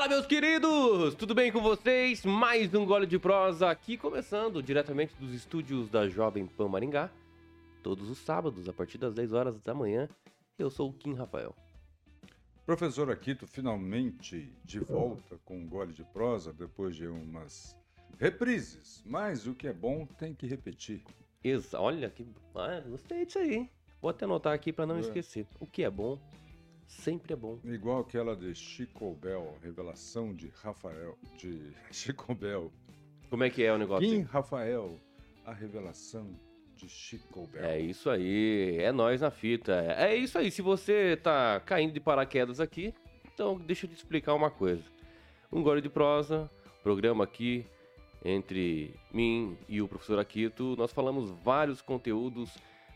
Fala, meus queridos! Tudo bem com vocês? Mais um gole de prosa aqui, começando diretamente dos estúdios da Jovem Pan Maringá, todos os sábados, a partir das 10 horas da manhã. Eu sou o Kim Rafael. Professor Aquito finalmente de volta com um gole de prosa depois de umas reprises, mas o que é bom tem que repetir. Exa Olha que. Ah, gostei disso aí. Vou até anotar aqui para não É. esquecer. O que é bom, sempre é bom. Igual aquela de Chico Bell, revelação de Rafael, de Chico Bell. Como é que é o negócio? Kim? Rafael, a revelação de Chico Bell. É isso aí, é nós na fita. É isso aí, se você tá caindo de paraquedas aqui, então deixa eu te explicar uma coisa. Um gole de prosa, programa aqui entre mim e o professor Aquito, nós falamos vários conteúdos,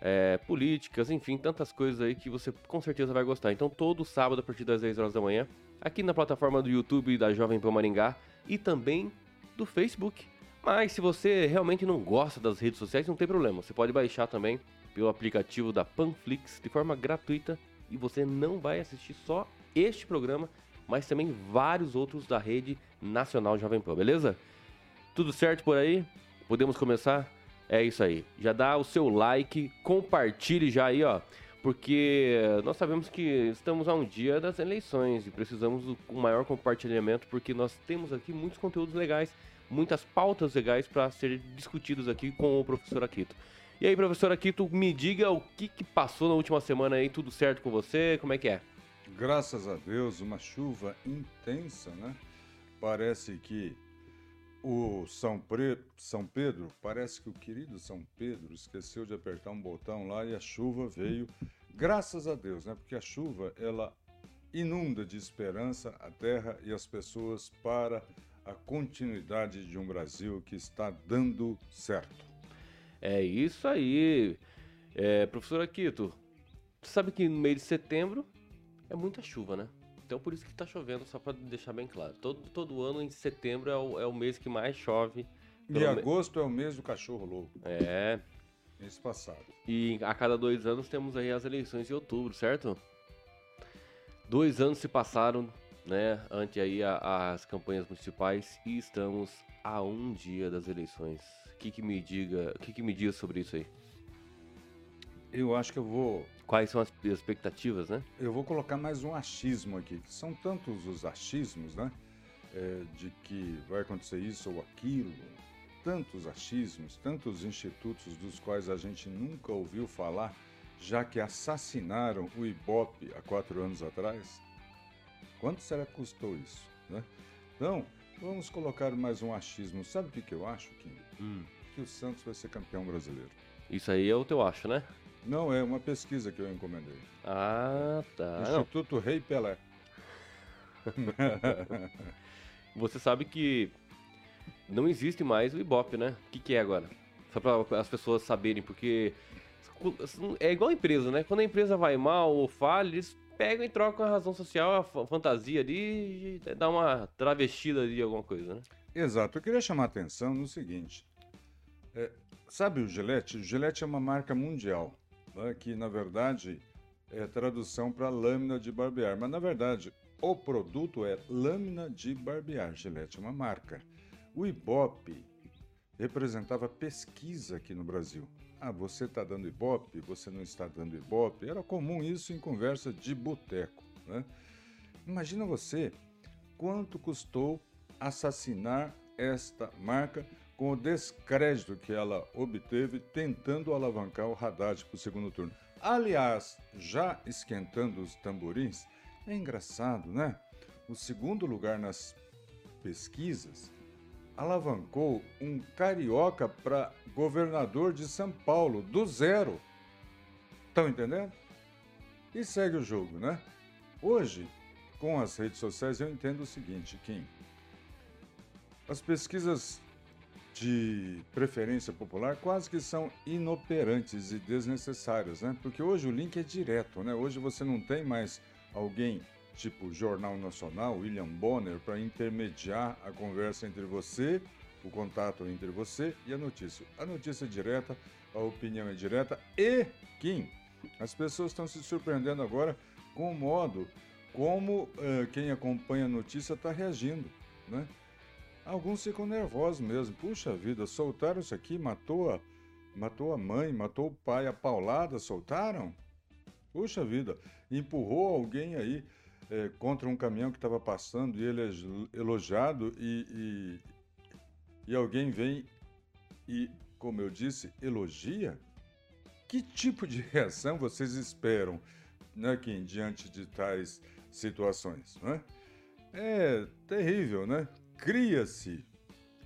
é, políticas, enfim, tantas coisas aí que você com certeza vai gostar. Então todo sábado a partir das 10 horas da manhã, aqui na plataforma do YouTube da Jovem Pan Maringá e também do Facebook. Mas se você realmente não gosta das redes sociais, não tem problema. Você pode baixar também pelo aplicativo da Panflix de forma gratuita e você não vai assistir só este programa, mas também vários outros da rede nacional Jovem Pan, beleza? Tudo certo por aí? Podemos começar? É isso aí. Já dá o seu like, compartilhe já aí, ó. Porque nós sabemos que estamos a um dia das eleições e precisamos do maior compartilhamento, porque nós temos aqui muitos conteúdos legais, muitas pautas legais para serem discutidos aqui com o professor Aquito. E aí, professor Aquito, me diga o que, que passou na última semana aí, tudo certo com você? Como é que é? Graças a Deus, uma chuva intensa, né? Parece que o São, Pre... São Pedro, parece que o querido São Pedro esqueceu de apertar um botão lá e a chuva veio. Graças a Deus, né? Porque a chuva, ela inunda de esperança a terra e as pessoas para a continuidade de um Brasil que está dando certo. É isso aí. É, professor Aquito, sabe que no mês de setembro é muita chuva, né? Então por isso que tá chovendo, só para deixar bem claro. Todo, todo ano em setembro é o, é o mês que mais chove. E Pelo me- agosto é o mês do cachorro louco, É. mês passado. E a cada dois anos temos aí as eleições em outubro, certo? Dois anos se passaram, né, ante aí a- as campanhas municipais e estamos a um dia das eleições. O que, que me diga, o que, que me diz sobre isso aí? Eu acho que eu vou Quais são as expectativas, né? Eu vou colocar mais um achismo aqui, que são tantos os achismos, né? É, de que vai acontecer isso ou aquilo, tantos achismos, tantos institutos dos quais a gente nunca ouviu falar, já que assassinaram o Ibope há quatro anos atrás. Quanto será que custou isso, né? Então, vamos colocar mais um achismo. Sabe o que, que eu acho, Kim? Que o Santos vai ser campeão brasileiro. Isso aí é o teu acho, né? Não é uma pesquisa que eu encomendei. Ah, tá. Instituto Rei Pelé. você sabe que não existe mais o Ibope, né? O que, que é agora? Só para as pessoas saberem, porque é igual a empresa, né? Quando a empresa vai mal ou falha, eles pegam e trocam a razão social, a fa- fantasia ali e dá uma travestida ali, alguma coisa, né? Exato. Eu queria chamar a atenção no seguinte. É, sabe o Gillette? O Gillette é uma marca mundial, né, que na verdade é tradução para lâmina de barbear. Mas na verdade o produto é lâmina de barbear. Gillette é uma marca. O Ibope representava pesquisa aqui no Brasil. Ah, você está dando Ibope, você não está dando Ibope. Era comum isso em conversa de boteco. Né? Imagina você quanto custou assassinar esta marca com o descrédito que ela obteve tentando alavancar o Haddad para o segundo turno. Aliás, já esquentando os tamborins, é engraçado, né? O segundo lugar nas pesquisas alavancou um carioca para governador de São Paulo, do zero. Estão entendendo? E segue o jogo, né? Hoje, com as redes sociais, eu entendo o seguinte, Kim. As pesquisas de preferência popular quase que são inoperantes e desnecessárias, né? Porque hoje o link é direto, né? Hoje você não tem mais alguém tipo Jornal Nacional, William Bonner, para intermediar a conversa entre você, o contato entre você e a notícia. A notícia é direta, a opinião é direta e, Kim, as pessoas estão se surpreendendo agora com o modo como eh, quem acompanha a notícia está reagindo, né? Alguns ficam nervosos mesmo. Puxa vida, soltaram isso aqui, matou a, matou a mãe, matou o pai, a paulada, soltaram? Puxa vida, empurrou alguém aí eh, contra um caminhão que estava passando e ele é elogiado e, e, e alguém vem e, como eu disse, elogia? Que tipo de reação vocês esperam né, Kim, diante de tais situações? Né? É terrível, né? Cria-se,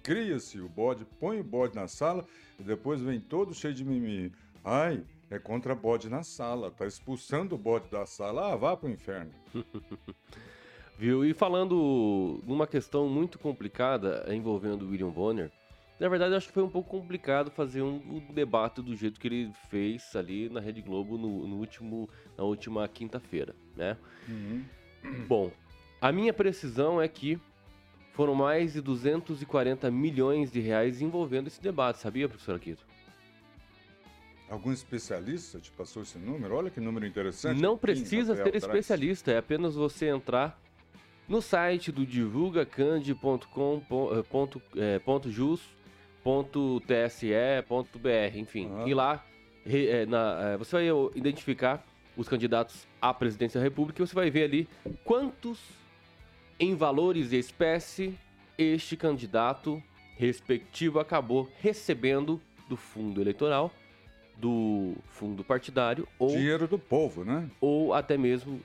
cria-se o bode, põe o bode na sala e depois vem todo cheio de mimimi. Ai, é contra bode na sala, tá expulsando o bode da sala, ah, vá pro inferno. Viu? E falando numa questão muito complicada envolvendo o William Bonner, na verdade, eu acho que foi um pouco complicado fazer um, um debate do jeito que ele fez ali na Rede Globo no, no último, na última quinta-feira, né? Uhum. Bom, a minha precisão é que foram mais de 240 milhões de reais envolvendo esse debate, sabia, professor Aquito? Algum especialista te passou esse número? Olha que número interessante. Não precisa ser especialista, é apenas você entrar no site do divulgacande.com.jus .tse.br, enfim. Uhum. E lá é, na, você vai identificar os candidatos à presidência da República e você vai ver ali quantos em valores de espécie este candidato respectivo acabou recebendo do fundo eleitoral, do fundo partidário ou dinheiro do povo, né? Ou até mesmo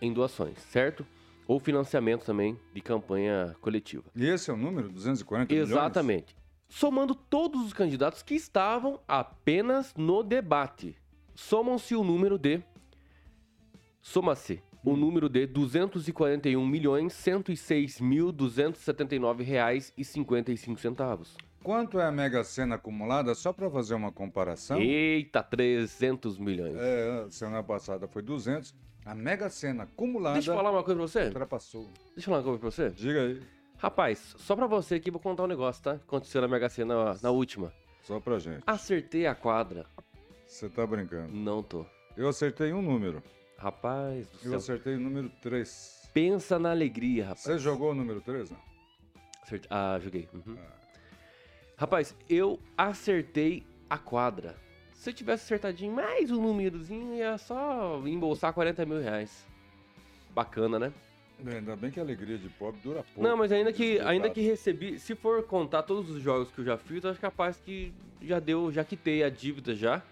em doações, certo? Ou financiamento também de campanha coletiva. E esse é o número 240 Exatamente. milhões? Exatamente somando todos os candidatos que estavam apenas no debate. Somam-se o número de. Soma-se o número de 241 milhões 106 mil 279 reais e 55 centavos. Quanto é a Mega Sena acumulada, só para fazer uma comparação? Eita, 300 milhões. É, semana passada foi 200. A Mega Sena acumulada... Deixa eu falar uma coisa pra você. Ultrapassou. Deixa eu falar uma coisa pra você. Diga aí. Rapaz, só pra você aqui, vou contar um negócio, tá? Aconteceu na Mega Sena na, na última. Só pra gente. Acertei a quadra. Você tá brincando? Não tô. Eu acertei um número. Rapaz do céu. Eu acertei o número 3. Pensa na alegria, rapaz. Você jogou o número 3, não? Acerte... Ah, joguei. Uhum. Ah. Rapaz, eu acertei a quadra. Se eu tivesse acertadinho mais um númerozinho, ia só embolsar 40 mil reais. Bacana, né? É, ainda bem que a alegria de pobre dura pouco. Não, mas ainda que, ainda que recebi, se for contar todos os jogos que eu já fiz, eu acho capaz que já deu, já quitei a dívida já,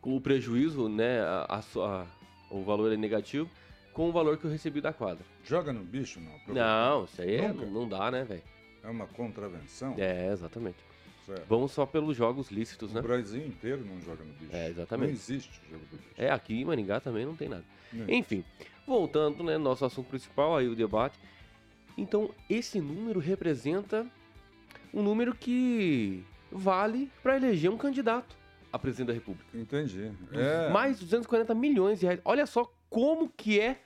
com o prejuízo, né, a, a, a o valor é negativo, com o valor que eu recebi da quadra. Joga no bicho, não? Não, isso aí é, não dá, né, velho? É uma contravenção? É, exatamente. Certo. Vamos só pelos jogos lícitos, o né? O Brasil inteiro não joga no bicho. É, exatamente. Não existe jogo do bicho. É, aqui em Maringá também não tem nada. Enfim, voltando, né, nosso assunto principal, aí o debate. Então, esse número representa um número que vale para eleger um candidato a presidente da República. Entendi. É... Mais 240 milhões de reais. Olha só como que é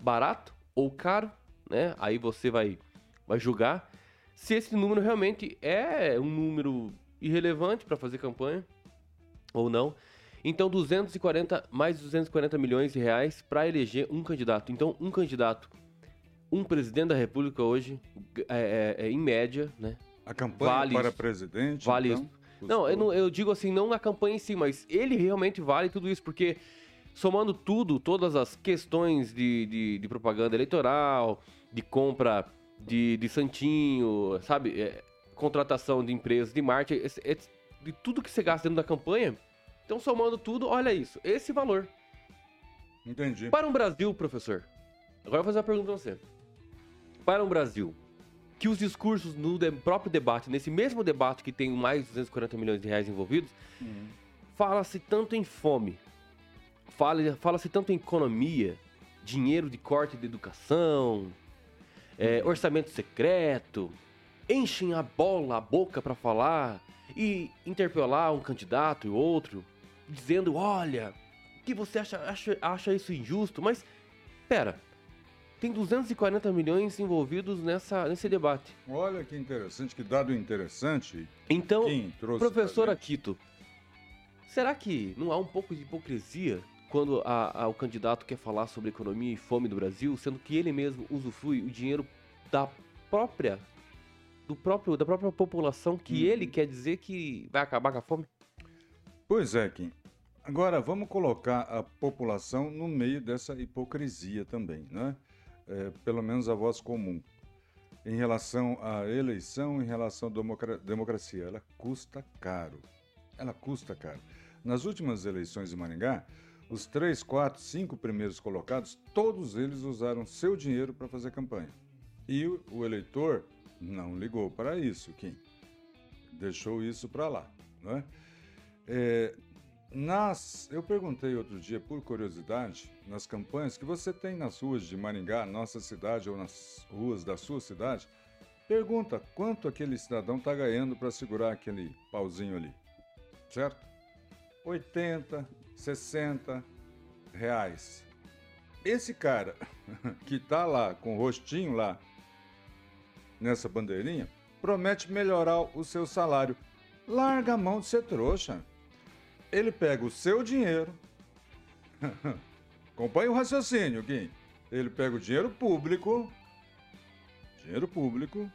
barato ou caro, né? Aí você vai, vai julgar se esse número realmente é um número irrelevante para fazer campanha ou não. Então, 240, mais 240 milhões de reais para eleger um candidato. Então, um candidato, um presidente da República hoje, é, é, é em média, né? A campanha vale para isso, presidente. Vale então, isso. Não eu, não, eu digo assim, não na campanha em si, mas ele realmente vale tudo isso, porque somando tudo, todas as questões de, de, de propaganda eleitoral, de compra de, de santinho, sabe? É, contratação de empresas de marketing, é, é, de tudo que você gasta dentro da campanha, então, somando tudo, olha isso. Esse valor. Entendi. Para um Brasil, professor. Agora eu vou fazer uma pergunta pra você. Para um Brasil, que os discursos no de próprio debate, nesse mesmo debate que tem mais de 240 milhões de reais envolvidos, uhum. fala-se tanto em fome, fala-se fala tanto em economia, dinheiro de corte de educação, é, uhum. orçamento secreto, enchem a bola, a boca para falar e interpelar um candidato e outro dizendo: olha, que você acha, acha, acha isso injusto, mas pera, tem 240 milhões envolvidos nessa, nesse debate. Olha que interessante, que dado interessante. Então, professor Aquito, será que não há um pouco de hipocrisia quando a, a, o candidato quer falar sobre economia e fome do Brasil, sendo que ele mesmo usufrui o dinheiro da própria do próprio da própria população que hum. ele quer dizer que vai acabar com a fome? Pois é, Kim. Agora vamos colocar a população no meio dessa hipocrisia também, né? É, pelo menos a voz comum em relação à eleição, em relação à democracia. Ela custa caro. Ela custa caro. Nas últimas eleições de Maringá, os três, quatro, cinco primeiros colocados, todos eles usaram seu dinheiro para fazer campanha. E o, eleitor não ligou para isso, Kim. Deixou isso para lá. Né? É, nas, eu perguntei outro dia, por curiosidade, nas campanhas que você tem nas ruas de Maringá, nossa cidade, ou nas ruas da sua cidade, pergunta quanto aquele cidadão está ganhando para segurar aquele pauzinho ali. Certo? 80, 60 reais. Esse cara que está lá com o rostinho lá nessa bandeirinha promete melhorar o seu salário. Larga a mão de ser trouxa ele pega o seu dinheiro. Acompanhe o raciocínio, Kim. Ele pega o dinheiro público. Dinheiro público.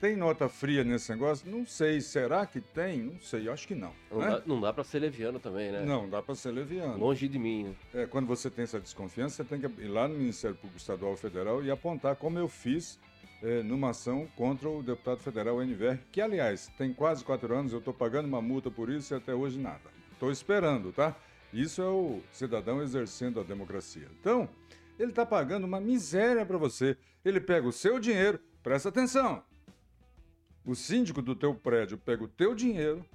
Tem nota fria nesse negócio? Não sei. Será que tem? Não sei. Acho que não. Não, né? dá, não dá para ser leviano também, né? Não, dá para ser leviano. Longe de mim. Né? É, quando você tem essa desconfiança, você tem que ir lá no Ministério Público Estadual Federal e apontar como eu fiz é, numa ação contra o deputado federal NVR, que, aliás, tem quase quatro anos, eu estou pagando uma multa por isso e até hoje nada. Estou esperando, tá? Isso é o cidadão exercendo a democracia. Então, ele está pagando uma miséria para você. Ele pega o seu dinheiro, presta atenção. O síndico do teu prédio pega o teu dinheiro,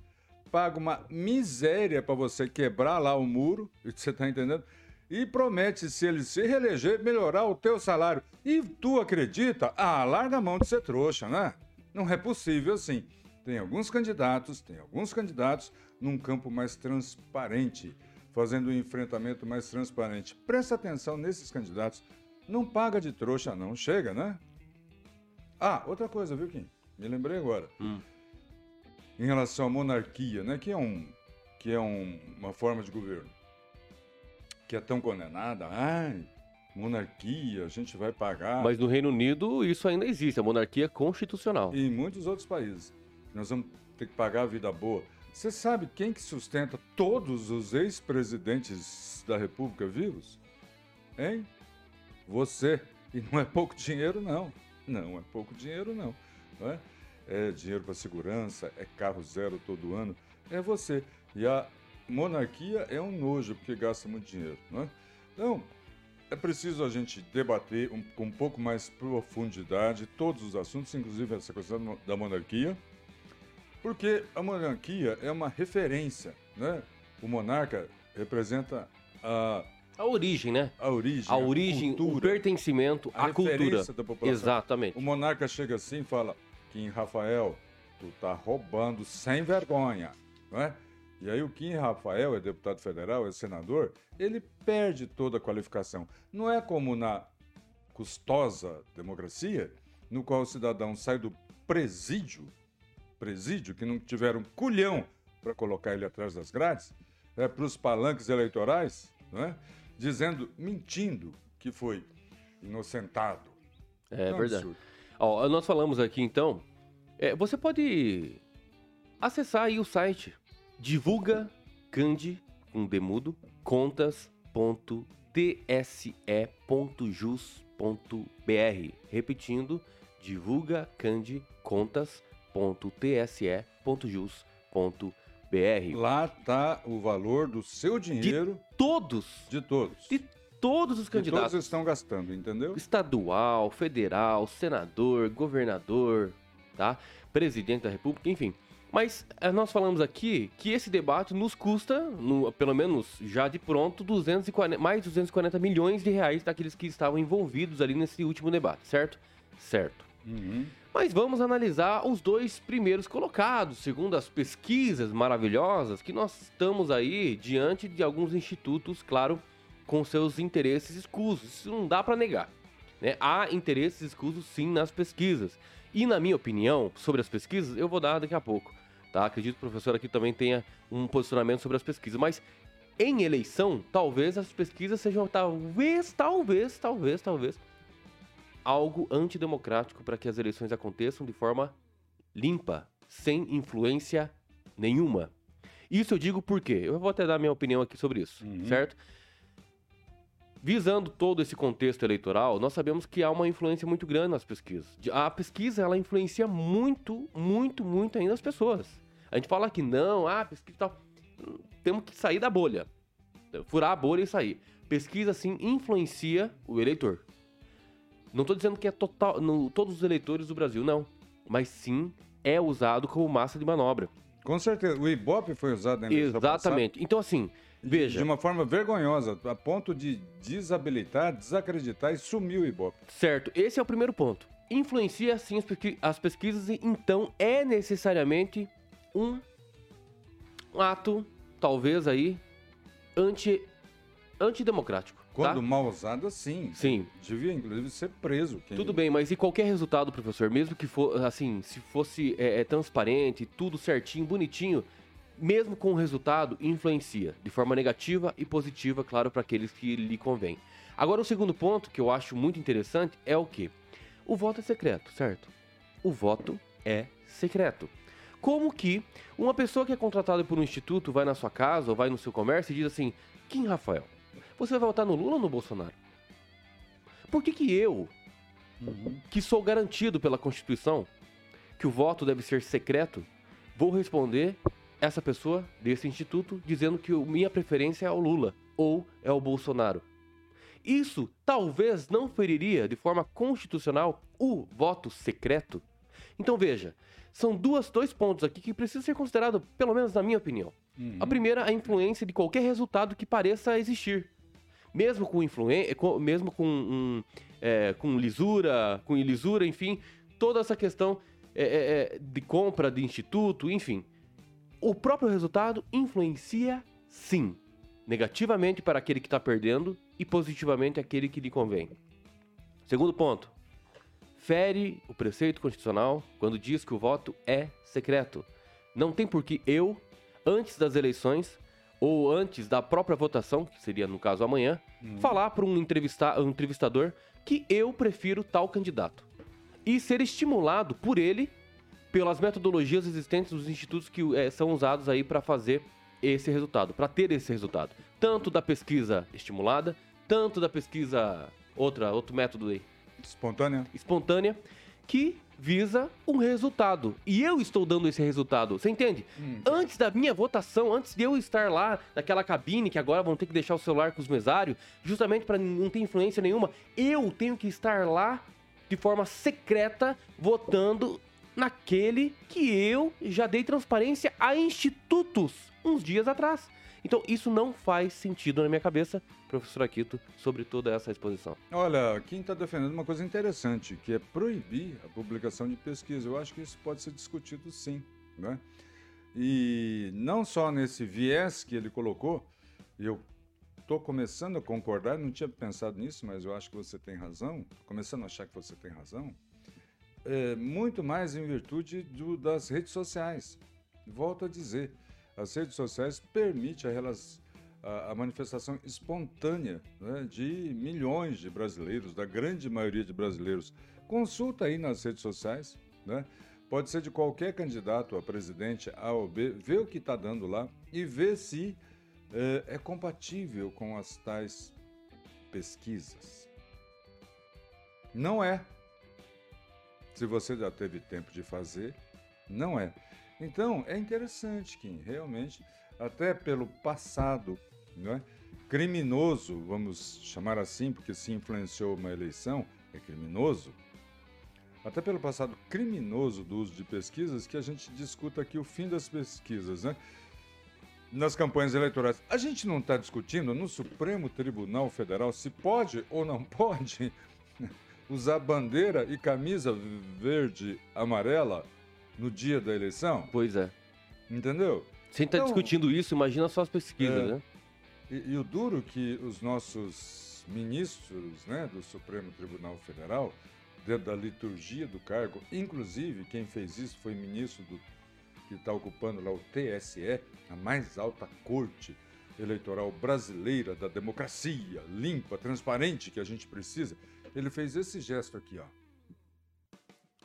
paga uma miséria para você quebrar lá o muro, você está entendendo? E promete, se ele se reeleger, melhorar o teu salário. E tu acredita? Ah, larga a mão de ser trouxa, né? Não é possível assim. Tem alguns candidatos, tem alguns candidatos num campo mais transparente, fazendo um enfrentamento mais transparente. Presta atenção nesses candidatos. Não paga de trouxa, não. Chega, né? Ah, outra coisa, viu, Kim? Me lembrei agora. Hum. Em relação à monarquia, né? Que é, um, que é um, uma forma de governo que é tão condenada. Ai, monarquia, a gente vai pagar. Mas no Reino Unido isso ainda existe, a monarquia constitucional. E em muitos outros países. Nós vamos ter que pagar a vida boa. Você sabe quem que sustenta todos os ex-presidentes da República vivos? Hein? Você. E não é pouco dinheiro, não. Não é pouco dinheiro, não. não é? é dinheiro para segurança, é carro zero todo ano. É você. E a monarquia é um nojo, porque gasta muito dinheiro. Não é? Então, é preciso a gente debater um, com um pouco mais profundidade todos os assuntos, inclusive essa questão da monarquia. Porque a monarquia é uma referência, né? O monarca representa a a origem, né? A origem. A origem, a cultura, o pertencimento à cultura. da população. Exatamente. O monarca chega assim e fala: Kim Rafael, tu tá roubando sem vergonha, não é? E aí o Kim Rafael é deputado federal, é senador, ele perde toda a qualificação. Não é como na custosa democracia, no qual o cidadão sai do presídio presídio, que não tiveram culhão para colocar ele atrás das grades, é, para os palanques eleitorais, é? dizendo, mentindo que foi inocentado. É, é verdade. Ó, nós falamos aqui então, é, você pode acessar aí o site divulga candi com demudo contas.tse.jus.br repetindo divulga candi contas www.tse.jus.br. Lá tá o valor do seu dinheiro. De todos. De todos. De todos os candidatos. todos estão gastando, entendeu? Estadual, federal, senador, governador, tá? Presidente da República, enfim. Mas eh, nós falamos aqui que esse debate nos custa, no, pelo menos já de pronto, 240, mais de 240 milhões de reais daqueles que estavam envolvidos ali nesse último debate, certo? Certo. Uhum. Mas vamos analisar os dois primeiros colocados, segundo as pesquisas maravilhosas que nós estamos aí diante de alguns institutos, claro, com seus interesses escusos. Isso não dá para negar. Né? Há interesses escusos sim nas pesquisas. E na minha opinião sobre as pesquisas, eu vou dar daqui a pouco. Tá? Acredito que o professor aqui também tenha um posicionamento sobre as pesquisas. Mas em eleição, talvez as pesquisas sejam talvez, talvez, talvez, talvez algo antidemocrático para que as eleições aconteçam de forma limpa, sem influência nenhuma. Isso eu digo porque eu vou até dar minha opinião aqui sobre isso, uhum. certo? Visando todo esse contexto eleitoral, nós sabemos que há uma influência muito grande nas pesquisas. A pesquisa ela influencia muito, muito, muito ainda as pessoas. A gente fala que não, ah, pesquisa tal. Temos que sair da bolha. Furar a bolha e sair. Pesquisa, sim, influencia o eleitor. Não estou dizendo que é total, no, todos os eleitores do Brasil, não. Mas sim é usado como massa de manobra. Com certeza. O Ibope foi usado na Exatamente. Então, assim, veja. De uma forma vergonhosa, a ponto de desabilitar, desacreditar e sumir o Ibope. Certo. Esse é o primeiro ponto. Influencia, sim, as pesquisas, então é necessariamente um ato, talvez aí, anti, antidemocrático. Quando tá? mal usada, sim. Sim. Devia, inclusive, ser preso. Tudo bem, mas e qualquer resultado, professor, mesmo que for, assim, se fosse é, é, transparente, tudo certinho, bonitinho, mesmo com o resultado, influencia de forma negativa e positiva, claro, para aqueles que lhe convém. Agora, o segundo ponto que eu acho muito interessante é o que? O voto é secreto, certo? O voto é secreto. Como que uma pessoa que é contratada por um instituto vai na sua casa ou vai no seu comércio e diz assim: Kim Rafael, você vai votar no Lula ou no Bolsonaro? Por que, que eu, uhum. que sou garantido pela Constituição que o voto deve ser secreto, vou responder essa pessoa desse instituto dizendo que minha preferência é o Lula ou é o Bolsonaro? Isso talvez não feriria de forma constitucional o voto secreto? Então veja, são duas, dois pontos aqui que precisam ser considerados, pelo menos na minha opinião. Uhum. A primeira, a influência de qualquer resultado que pareça existir mesmo com influência, mesmo com, um, é, com lisura, com ilisura, enfim, toda essa questão é, é, de compra de instituto, enfim. O próprio resultado influencia sim, negativamente para aquele que está perdendo e positivamente aquele que lhe convém. Segundo ponto, fere o preceito constitucional quando diz que o voto é secreto. Não tem por que eu, antes das eleições, ou antes da própria votação, que seria no caso amanhã, uhum. falar para um, entrevista um entrevistador que eu prefiro tal candidato. E ser estimulado por ele pelas metodologias existentes dos institutos que é, são usados aí para fazer esse resultado, para ter esse resultado. Tanto da pesquisa estimulada, tanto da pesquisa outra, outro método aí. Espontânea. Espontânea, que visa um resultado. E eu estou dando esse resultado, você entende? Hum. Antes da minha votação, antes de eu estar lá naquela cabine que agora vão ter que deixar o celular com os mesários, justamente para não ter influência nenhuma, eu tenho que estar lá de forma secreta votando naquele que eu já dei transparência a institutos uns dias atrás. Então, isso não faz sentido na minha cabeça, professor Aquito, sobre toda essa exposição. Olha, quem está defendendo uma coisa interessante, que é proibir a publicação de pesquisa. Eu acho que isso pode ser discutido sim, né? E não só nesse viés que ele colocou, eu estou começando a concordar, não tinha pensado nisso, mas eu acho que você tem razão, começando a achar que você tem razão, é, muito mais em virtude do, das redes sociais. Volto a dizer, as redes sociais permitem a, a, a manifestação espontânea né, de milhões de brasileiros, da grande maioria de brasileiros. Consulta aí nas redes sociais, né? Pode ser de qualquer candidato a presidente A ou B, vê o que está dando lá e vê se é, é compatível com as tais pesquisas. Não é. Se você já teve tempo de fazer, não é. Então, é interessante, Kim, realmente, até pelo passado é? criminoso, vamos chamar assim, porque se influenciou uma eleição, é criminoso, até pelo passado criminoso do uso de pesquisas, que a gente discuta aqui o fim das pesquisas, né? Nas campanhas eleitorais. A gente não está discutindo no Supremo Tribunal Federal se pode ou não pode usar bandeira e camisa verde amarela no dia da eleição? Pois é. Entendeu? Sem estar tá então, discutindo isso, imagina só as pesquisas, é, né? E, e, o duro que os nossos ministros né, do Supremo Tribunal Federal, dentro da liturgia do cargo, inclusive quem fez isso foi o ministro do, que está ocupando lá o TSE, a mais alta corte eleitoral brasileira, da democracia limpa, transparente que a gente precisa, ele fez esse gesto aqui, ó.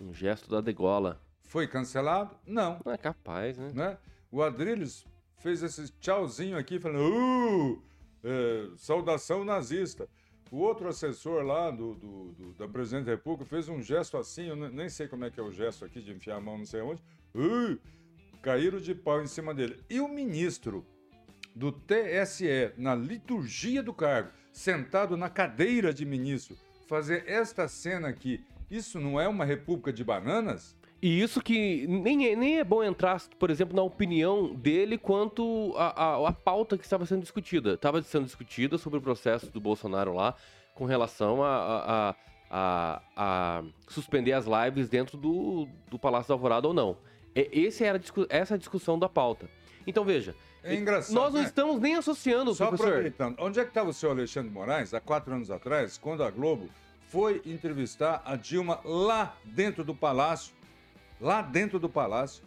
Um gesto da degola. Foi cancelado? Não. Não é capaz, né? né? O Adrilles fez esse tchauzinho aqui, falando, uh, é, saudação nazista. O outro assessor lá do, do, do, da Presidente da República fez um gesto assim, eu nem sei como é que é o gesto aqui de enfiar a mão não sei onde. Uh, caíram de pau em cima dele. E o ministro do TSE, na liturgia do cargo, sentado na cadeira de ministro, fazer esta cena aqui, isso não é uma república de bananas? E isso que nem é, nem é bom entrar, por exemplo, na opinião dele quanto a, a, a pauta que estava sendo discutida. Estava sendo discutida sobre o processo do Bolsonaro lá com relação a, a, a, a suspender as lives dentro do, do Palácio da Alvorada ou não. Esse era, essa é a discussão da pauta. Então veja, é engraçado, nós não né? estamos nem associando, Só professor. aproveitando, onde é que estava o senhor Alexandre Moraes, há quatro anos atrás, quando a Globo foi entrevistar a Dilma lá dentro do Palácio, lá dentro do Palácio,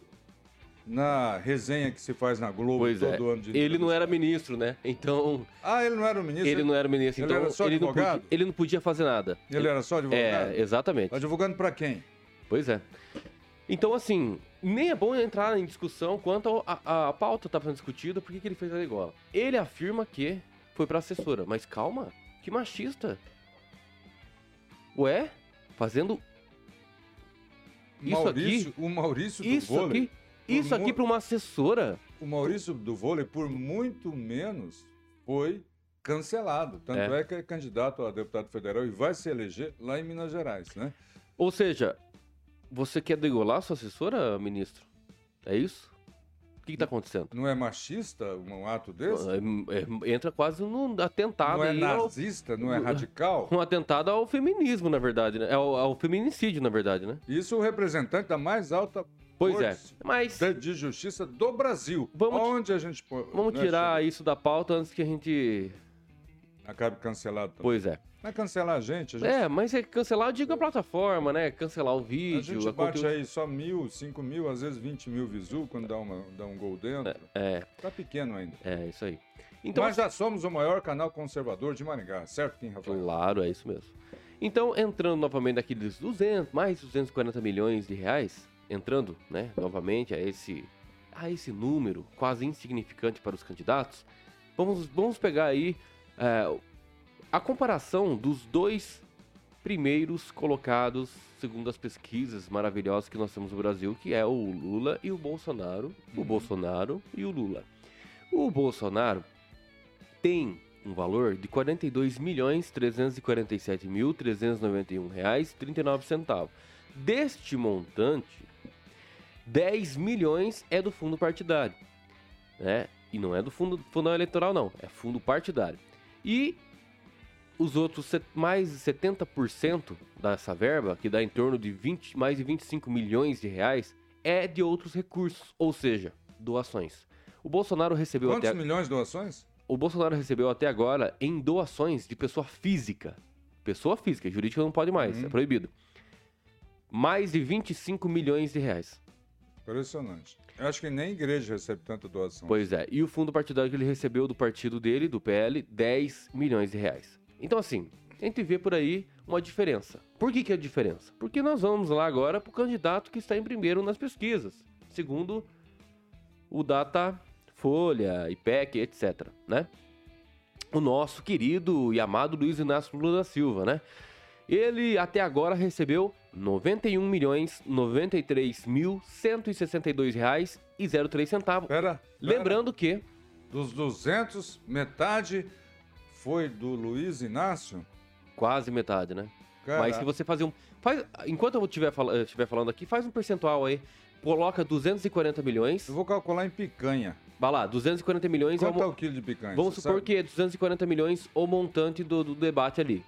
na resenha que se faz na Globo pois todo é. ano de Ele não era ministro, né? Então. Ah, ele não era o ministro? Ele não era ministro, ele então era só ele, não advogado? podia, ele não podia fazer nada. Ele era só advogado? É, exatamente. Advogando para quem? Pois é. Então, assim, nem é bom entrar em discussão quanto a, a, a pauta estava sendo discutida, por que, que ele fez a degola. Ele afirma que foi pra assessora, mas calma, que machista. Ué? Fazendo isso Maurício, aqui? O Maurício do Isso vôlei. aqui? Isso aqui pra uma assessora? O Maurício do vôlei, por muito menos, foi cancelado. Tanto é. que é candidato a deputado federal e vai se eleger lá em Minas Gerais, né? Ou seja, você quer degolar sua assessora, ministro? É isso? O que, que tá acontecendo? Não é machista um ato desse? É- é- entra quase num atentado Não é aí ao- nazista? Não é radical? um atentado ao feminismo, na verdade, né? Ao, ao feminicídio, na verdade, né? Isso o representante da mais alta Pois é. Mas de- justiça do Brasil. Vamos Onde a gente vamos né, tirar isso da pauta antes que a gente. Acabe cancelado também. Pois é. Não é cancelar a gente. A gente, É, mas é cancelar, eu digo a plataforma, né? Cancelar o a vídeo. gente a bate conteúdo- aí só mil, cinco mil, às vezes 20 mil visu quando dá, uma, dá um gol dentro. É, Tá pequeno ainda. é, isso aí. Então, Mas já somos o maior canal conservador de Maringá, certo, Kim Rafael? Claro, é isso mesmo. Então, entrando novamente naqueles 200, mais 240 milhões de reais, entrando, né, novamente a esse, a esse número quase insignificante para os candidatos, vamos, vamos pegar aí é, a comparação dos dois primeiros colocados, segundo as pesquisas maravilhosas que nós temos no Brasil, que é o Lula e o Bolsonaro, o Bolsonaro e o Lula. O Bolsonaro tem um valor de R$ 42 milhões 347 mil 391 reais 39 centavos. Deste montante, 10 milhões é do fundo partidário, né? E não é do fundo fundão eleitoral não, é fundo partidário. E os outros mais de 70% dessa verba, que dá em torno de 20, mais de 25 milhões de reais, é de outros recursos, ou seja, doações. O Bolsonaro recebeu Quantos até milhões de doações? o Bolsonaro recebeu até agora em doações de pessoa física. Pessoa física, jurídica não pode mais, Uhum. é proibido. Mais de 25 milhões de reais. Impressionante. Eu acho que nem igreja recebe tanta doação. Pois é. E o fundo partidário que ele recebeu do partido dele, do PL, 10 milhões de reais. Então, assim, a gente vê por aí uma diferença. Por que, que é a diferença? Porque nós vamos lá agora para o candidato que está em primeiro nas pesquisas, segundo o Datafolha, IPEC, etc. Né? O nosso querido e amado Luiz Inácio Lula da Silva, né? Ele até agora recebeu 91 milhões 93 mil 162 reais e 03 centavos. Pera, pera. Lembrando que Dos 200, metade foi do Luiz Inácio? quase metade, né? Cara, Mas se você fazer um. Faz, enquanto eu estiver estiver falando aqui, faz um percentual aí. Coloca 240 milhões. eu vou calcular em picanha. Vai lá, 240 milhões é o, Quanto é mo- o quilo de picanha? Vamos supor sabe? que é 240 milhões o montante do, do debate ali.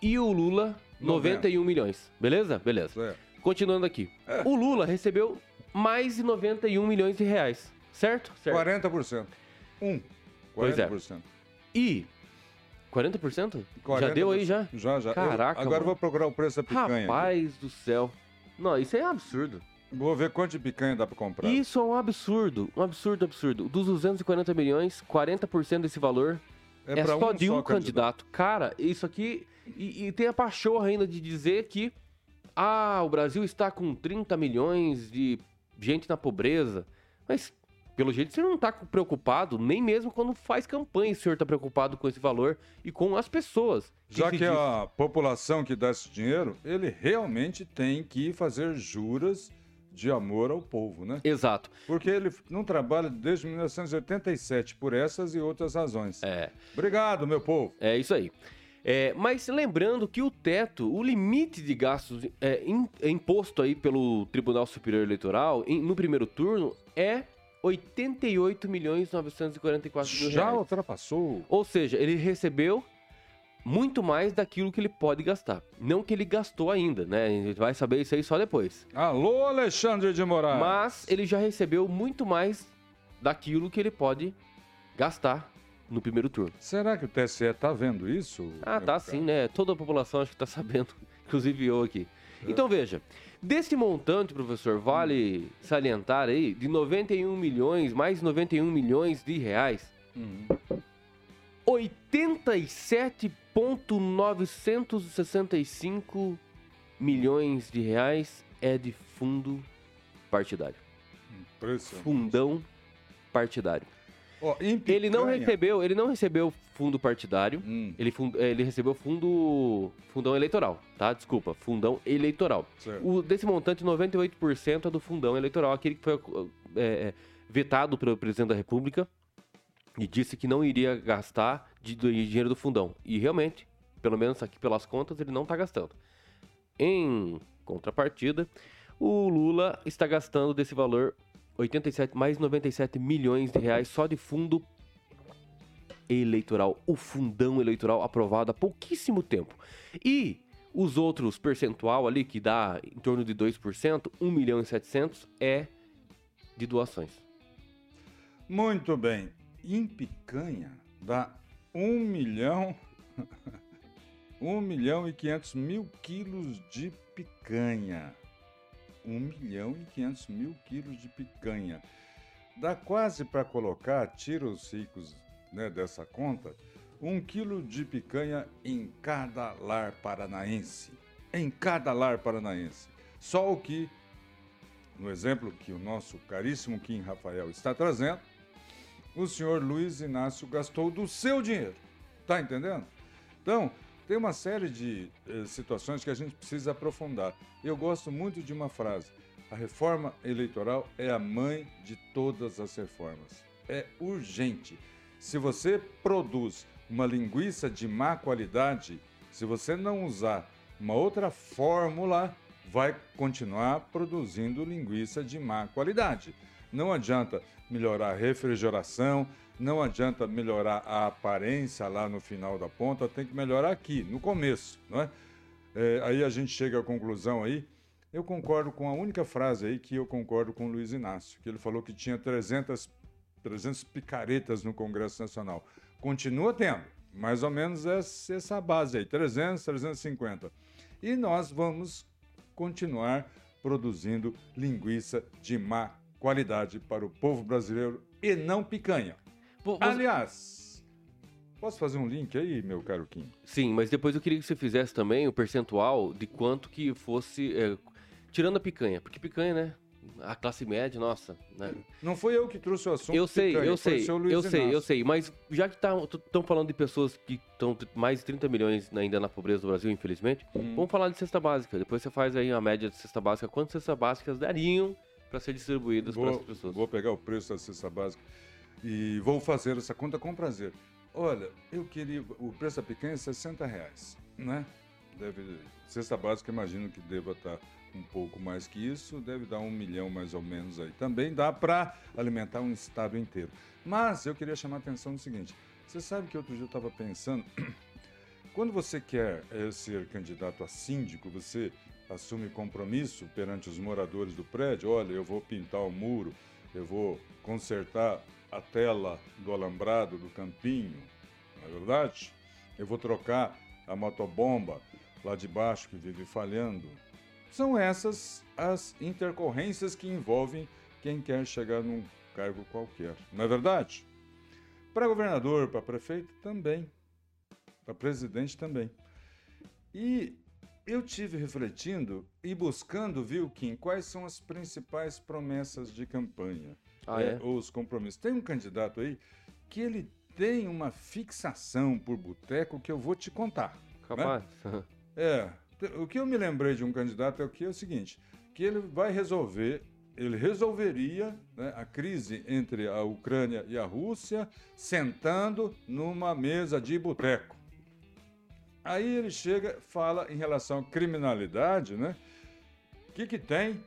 E o Lula, 91 milhões. Beleza? Beleza. Continuando aqui. É. O Lula recebeu mais de 91 milhões de reais. Certo? Certo. 40%. Um. 40%. Pois é. E. 40%? Já deu aí já? Já, já. Eu- Caraca, agora eu mano. vou procurar o preço da picanha. aqui. Rapaz do céu. Não, isso é absurdo. Vou ver quanto de picanha dá pra comprar. Isso é um absurdo, um absurdo, absurdo. Dos 240 milhões, 40% desse valor é, é só de um candidato. candidato. Cara, isso aqui. E, e, tem a pachorra ainda de dizer que. Ah, o Brasil está com 30 milhões de gente na pobreza. Mas, pelo jeito, você não está preocupado, nem mesmo quando faz campanha, o senhor está preocupado com esse valor e com as pessoas. Que Já que diz... a população que dá esse dinheiro, ele realmente tem que fazer juras de amor ao povo, né? Exato. Porque ele não trabalha desde 1987 por essas e outras razões. É. Obrigado, meu povo. É isso aí. É, mas lembrando que o teto, o limite de gastos é, é imposto aí pelo Tribunal Superior Eleitoral em, no primeiro turno é 88 milhões 944 mil Já ultrapassou. Ou seja, ele recebeu muito mais daquilo que ele pode gastar. Não que ele gastou ainda, né? A gente vai saber isso aí só depois. Alô, Alexandre de Moraes. Mas ele já recebeu muito mais daquilo que ele pode gastar no primeiro turno. Será que o TSE tá vendo isso? Ah, tá sim, né? Toda a população acho que tá sabendo, inclusive eu aqui. É. Então veja, desse montante, professor, vale salientar aí de 91 milhões, mais 91 milhões de reais. Uhum. 87,965 milhões de reais é de fundo partidário. Fundão partidário. Oh, ele não recebeu, ele não recebeu fundo partidário, hum. ele, fund, ele recebeu fundo fundão eleitoral, tá? Desculpa, fundão eleitoral. O, desse montante, 98% é do fundão eleitoral, aquele que foi é, é, vetado pelo presidente da República e disse que não iria gastar de, de dinheiro do fundão. E realmente, pelo menos aqui pelas contas, ele não está gastando. Em contrapartida, o Lula está gastando desse valor 87 mais 97 milhões de reais só de fundo eleitoral, o fundão eleitoral aprovado há pouquíssimo tempo. E os outros percentual ali que dá em torno de 2%, 1 milhão e 700 é de doações. Muito bem em picanha dá 1 milhão, 1 milhão e 500 mil quilos de picanha. 1 milhão e 500 mil quilos de picanha. Dá quase para colocar, tira os ricos né, dessa conta, um quilo de picanha em cada lar paranaense. Em cada lar paranaense. Só o que, no exemplo que o nosso caríssimo Kim Rafael está trazendo, o senhor Luiz Inácio gastou do seu dinheiro. Tá entendendo? Então, tem uma série de eh, situações que a gente precisa aprofundar. Eu gosto muito de uma frase: a reforma eleitoral é a mãe de todas as reformas. É urgente. Se você produz uma linguiça de má qualidade, se você não usar uma outra fórmula, vai continuar produzindo linguiça de má qualidade. Não adianta melhorar a refrigeração, não adianta melhorar a aparência lá no final da ponta, tem que melhorar aqui, no começo, não é? é aí a gente chega à conclusão aí, eu concordo com a única frase aí que eu concordo com o Luiz Inácio, que ele falou que tinha 300, 300 picaretas no Congresso Nacional. Continua tendo, mais ou menos essa base aí, 300, 350. E nós vamos continuar produzindo linguiça de má qualidade para o povo brasileiro e não picanha. Você... Aliás, posso fazer um link aí, meu caro Kim? Sim, mas depois eu queria que você fizesse também o percentual de quanto que fosse. É, tirando a picanha, porque picanha, né? A classe média, nossa. Né? Não foi eu que trouxe o assunto. Eu sei, picanha, eu sei, eu sei, eu sei. Mas já que estão tá, falando de pessoas que estão mais de 30 milhões ainda na pobreza do Brasil, infelizmente, hum. vamos falar de cesta básica. Depois você faz aí a média de cesta básica. Quantas cestas básicas dariam para ser distribuídas para as pessoas. Vou pegar o preço da cesta básica e vou fazer essa conta com prazer. Olha, eu queria. O preço da picanha é 60 reais, né? Deve, cesta básica, imagino que deva estar um pouco mais que isso, deve dar um milhão mais ou menos aí. Também dá para alimentar um estado inteiro. Mas eu queria chamar a atenção no seguinte: você sabe que outro dia eu estava pensando. Quando você quer é, ser candidato a síndico, você assume compromisso perante os moradores do prédio, olha, eu vou pintar o muro, eu vou consertar a tela do alambrado do campinho, não é verdade? Eu vou trocar a motobomba lá de baixo que vive falhando. são essas as intercorrências que envolvem quem quer chegar num cargo qualquer. Não é verdade? Para governador, para prefeito também. Para presidente também. E eu tive refletindo e buscando, viu, Kim, quais são as principais promessas de campanha. Ah, é? Ou os compromissos. Tem um candidato aí que ele tem uma fixação por boteco que eu vou te contar. Capaz. É, o que eu me lembrei de um candidato é o que é o seguinte, que ele vai resolver, ele resolveria né, a crise entre a Ucrânia e a Rússia sentando numa mesa de boteco. Aí ele chega, fala em relação à criminalidade, né? O que que tem?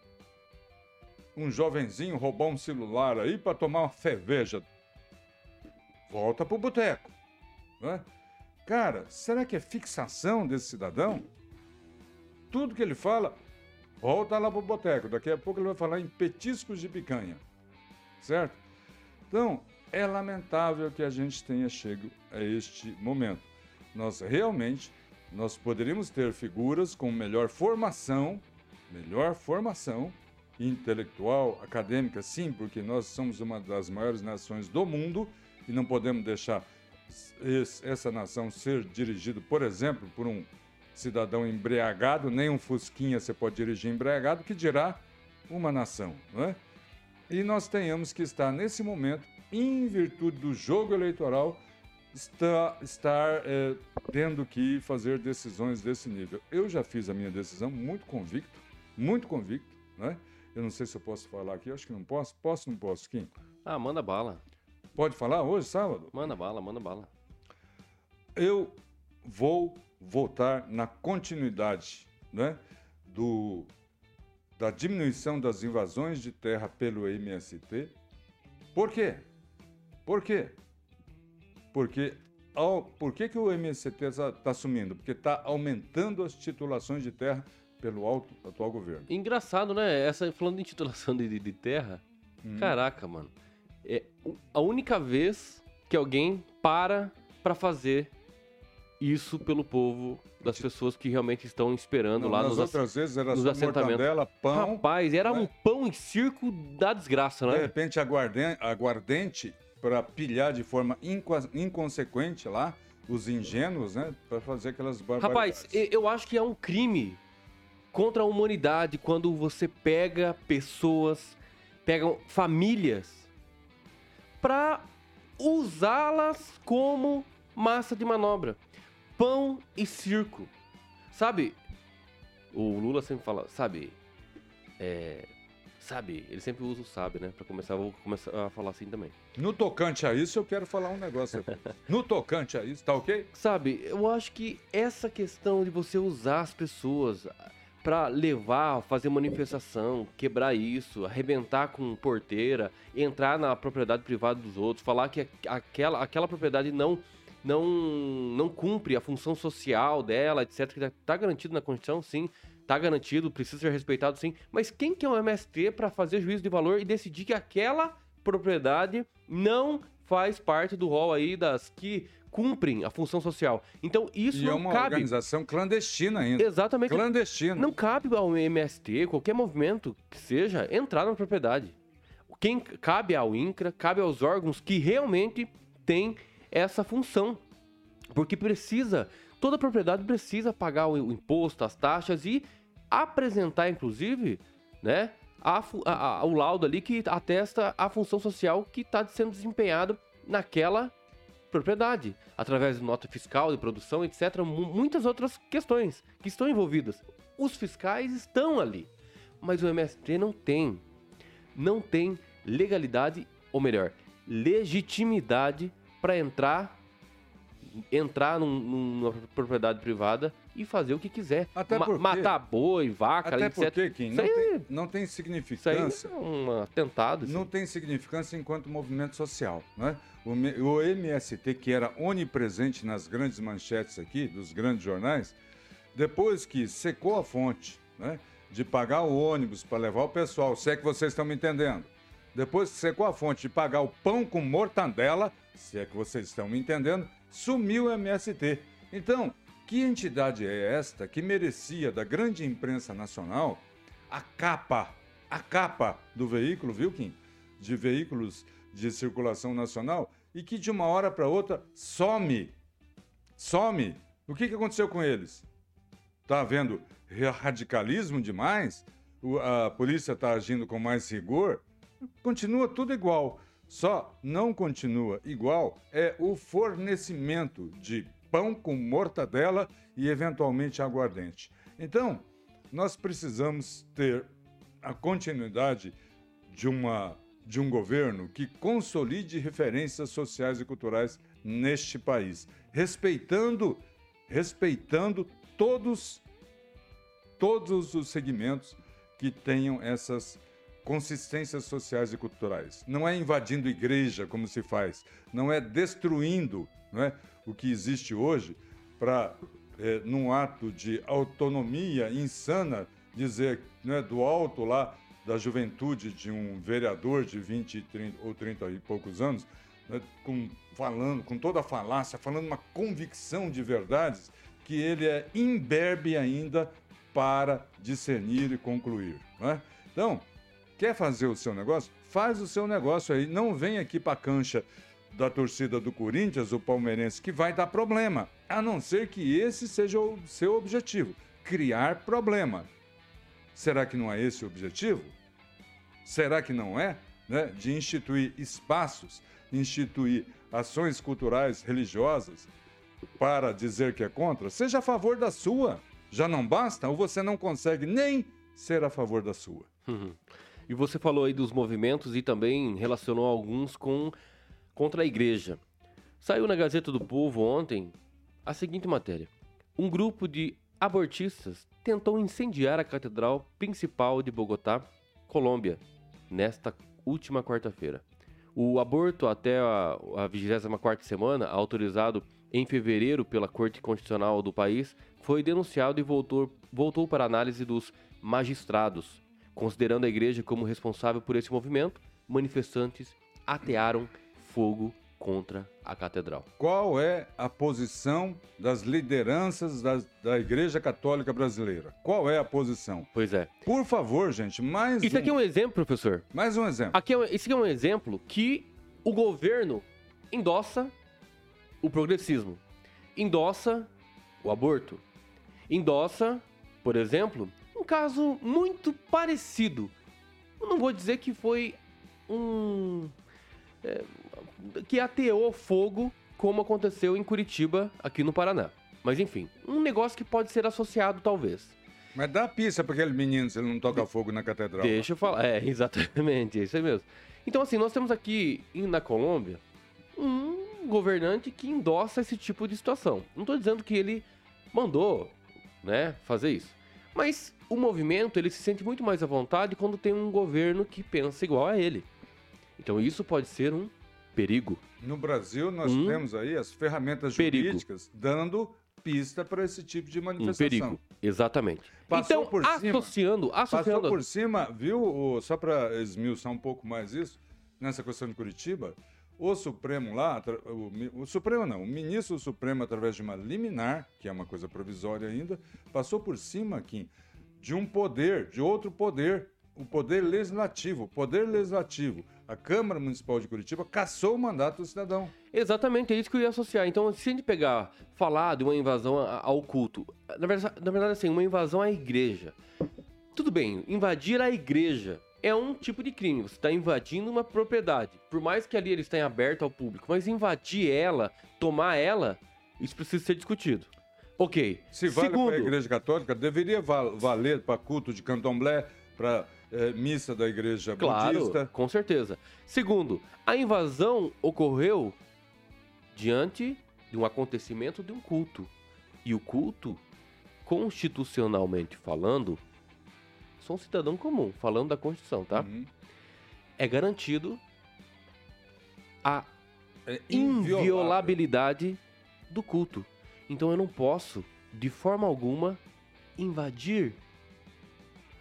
Um jovenzinho roubar um celular aí para tomar uma cerveja. Volta pro boteco, né? Cara, será que é fixação desse cidadão? Tudo que ele fala, volta lá pro boteco. Daqui a pouco ele vai falar em petiscos de picanha. Certo? Então, é lamentável que a gente tenha chegado a este momento. Nós realmente nós poderíamos ter figuras com melhor formação, melhor formação intelectual, acadêmica, sim, porque nós somos uma das maiores nações do mundo e não podemos deixar essa nação ser dirigida, por exemplo, por um cidadão embriagado, nem um fusquinha você pode dirigir embriagado, que dirá uma nação, não é? E nós tenhamos que estar nesse momento, em virtude do jogo eleitoral, está, estar é, tendo que fazer decisões desse nível. Eu já fiz a minha decisão muito convicto, muito convicto, né? Eu não sei se eu posso falar aqui, acho que não posso. Posso ou não posso, Kim? Ah, manda bala. Pode falar hoje, sábado? Manda bala, manda bala. Eu vou votar na continuidade né, do, da diminuição das invasões de terra pelo MST. Por quê? Por quê? Porque ao, por que, que o MST está tá sumindo? Porque está aumentando as titulações de terra pelo alto, atual governo. Engraçado, né? Essa, falando em titulação de, de terra, hum. caraca, mano. É a única vez que alguém para para fazer isso pelo povo das pessoas que realmente estão esperando Não, lá nas nos, outras vezes era nos assentamentos. pão. Rapaz, era né? um pão em circo da desgraça, De né? repente, aguardente, aguardente para pilhar de forma inco- inconsequente lá os ingênuos, né? Para fazer aquelas barbaridades. Rapaz, eu acho que é um crime contra a humanidade quando você pega pessoas, pega famílias pra usá-las como massa de manobra. Pão e circo. Sabe? O Lula sempre fala, sabe? É, sabe? Ele sempre usa o sabe, né? Pra começar, vou começar a falar assim também. No tocante a isso, eu quero falar um negócio. aqui. no tocante a isso, tá ok? Sabe, eu acho que essa questão de você usar as pessoas pra levar, fazer manifestação, quebrar isso, arrebentar com porteira, entrar na propriedade privada dos outros, falar que aquela, aquela propriedade não não não cumpre a função social dela, etc, que tá garantido na Constituição, sim, tá garantido, precisa ser respeitado, sim, mas quem que é um MST pra fazer juízo de valor e decidir que aquela propriedade não faz parte do rol aí das que cumprem a função social. Então isso e é não uma cabe. organização clandestina ainda. Exatamente. Clandestina. Não cabe ao MST, qualquer movimento que seja, entrar na propriedade. Quem cabe ao INCRA, cabe aos órgãos que realmente têm essa função. Porque precisa, toda propriedade precisa pagar o imposto, as taxas e apresentar, inclusive, né, a a- a- o laudo ali que atesta a função social que está sendo desempenhado naquela propriedade, através de nota fiscal, de produção, etc. Mu- Muitas outras questões que estão envolvidas. Os fiscais estão ali, mas o MST não tem. Não tem legalidade, ou melhor, legitimidade para entrar entrar num- numa propriedade privada e fazer o que quiser. Até Ma- porque- matar boi, vaca, Até etc. porque, Kim, não, aí- tem, não tem Isso aí significância. é um atentado. assim. Não tem significância enquanto movimento social. Né? O, MST, que era onipresente nas grandes manchetes aqui, dos grandes jornais, depois que secou a fonte né, de pagar o ônibus para levar o pessoal, se é que vocês estão me entendendo, depois que secou a fonte de pagar o pão com mortandela, se é que vocês estão me entendendo, sumiu o MST. Então, Que entidade é esta que merecia da grande imprensa nacional a capa, a capa do veículo, viu, Kim? De veículos de circulação nacional e que de uma hora para outra some. Some. O que, que aconteceu com eles? Tá havendo radicalismo demais? a polícia está agindo com mais rigor? Continua tudo igual. Só não continua igual é o fornecimento de pão com mortadela e eventualmente aguardente. Então, nós precisamos ter a continuidade de uma de um governo que consolide referências sociais e culturais neste país, respeitando respeitando todos todos os segmentos que tenham essas consistências sociais e culturais. Não é invadindo igreja como se faz, não é destruindo, não é? o que existe hoje para, é, num ato de autonomia insana, dizer né, do alto lá da juventude de um vereador de 20 30, ou 30 e poucos anos, né, com, falando com toda a falácia, falando uma convicção de verdades, que ele é imberbe ainda para discernir e concluir. É? Então, quer fazer o seu negócio? Faz o seu negócio aí. Não vem aqui para a cancha da torcida do Corinthians, o palmeirense, que vai dar problema, a não ser que esse seja o seu objetivo, criar problema. Será que não é esse o objetivo? Será que não é? Né? De instituir espaços, instituir ações culturais, religiosas, para dizer que é contra? Seja a favor da sua. Já não basta? Ou você não consegue nem ser a favor da sua? Uhum. E você falou aí dos movimentos e também relacionou alguns com contra a igreja. Saiu na Gazeta do Povo ontem a seguinte matéria: Um grupo de abortistas tentou incendiar a Catedral Principal de Bogotá, Colômbia, nesta última quarta-feira. O aborto até a, a 24 semana, autorizado em fevereiro pela Corte Constitucional do país, foi denunciado e voltou, voltou para análise dos magistrados. Considerando a igreja como responsável por esse movimento, manifestantes atearam fogo contra a catedral. Qual é a posição das lideranças da, da Igreja Católica Brasileira? Qual é a posição? Pois é. Por favor, gente, mais Isso um... aqui é um exemplo, professor. Mais um exemplo. Aqui é, esse aqui é um exemplo que o governo endossa o progressismo, endossa o aborto, endossa, por exemplo, um caso muito parecido. Eu não vou dizer que foi um é, que ateou fogo, como aconteceu em Curitiba, aqui no Paraná. Mas enfim, um negócio que pode ser associado, talvez. Mas dá pista para aquele menino se ele não toca fogo na catedral. Deixa eu falar. É, exatamente, é isso aí mesmo. Então, assim, nós temos aqui na Colômbia um governante que endossa esse tipo de situação. Não estou dizendo que ele mandou, né, fazer isso. Mas o movimento, ele se sente muito mais à vontade quando tem um governo que pensa igual a ele. Então isso pode ser um perigo. No Brasil, nós um temos aí as ferramentas perigo. jurídicas dando pista para esse tipo de manifestação. Um perigo, exatamente. Passou então, por associando, cima, associando... Passou por cima, viu, só para esmiuçar um pouco mais isso, nessa questão de Curitiba, o Supremo lá, o, o, Supremo não, o ministro do Supremo, através de uma liminar, que é uma coisa provisória ainda, passou por cima aqui de um poder, de outro poder, o poder legislativo. O poder legislativo a Câmara Municipal de Curitiba caçou o mandato do cidadão. Exatamente, é isso que eu ia associar. Então, se a gente pegar, falar de uma invasão ao culto, na verdade, na verdade assim, uma invasão à igreja. Tudo bem, invadir a igreja é um tipo de crime. Você está invadindo uma propriedade. Por mais que ali ele esteja aberto ao público, mas invadir ela, tomar ela, isso precisa ser discutido. Ok. Se vale para a igreja católica, deveria valer para culto de candomblé, para é, missa da igreja claro, budista. com certeza. Segundo, a invasão ocorreu diante de um acontecimento de um culto. E o culto, constitucionalmente falando, sou um cidadão comum, falando da Constituição, tá? Uhum. É garantido a é inviolabilidade do culto. Então eu não posso, de forma alguma, invadir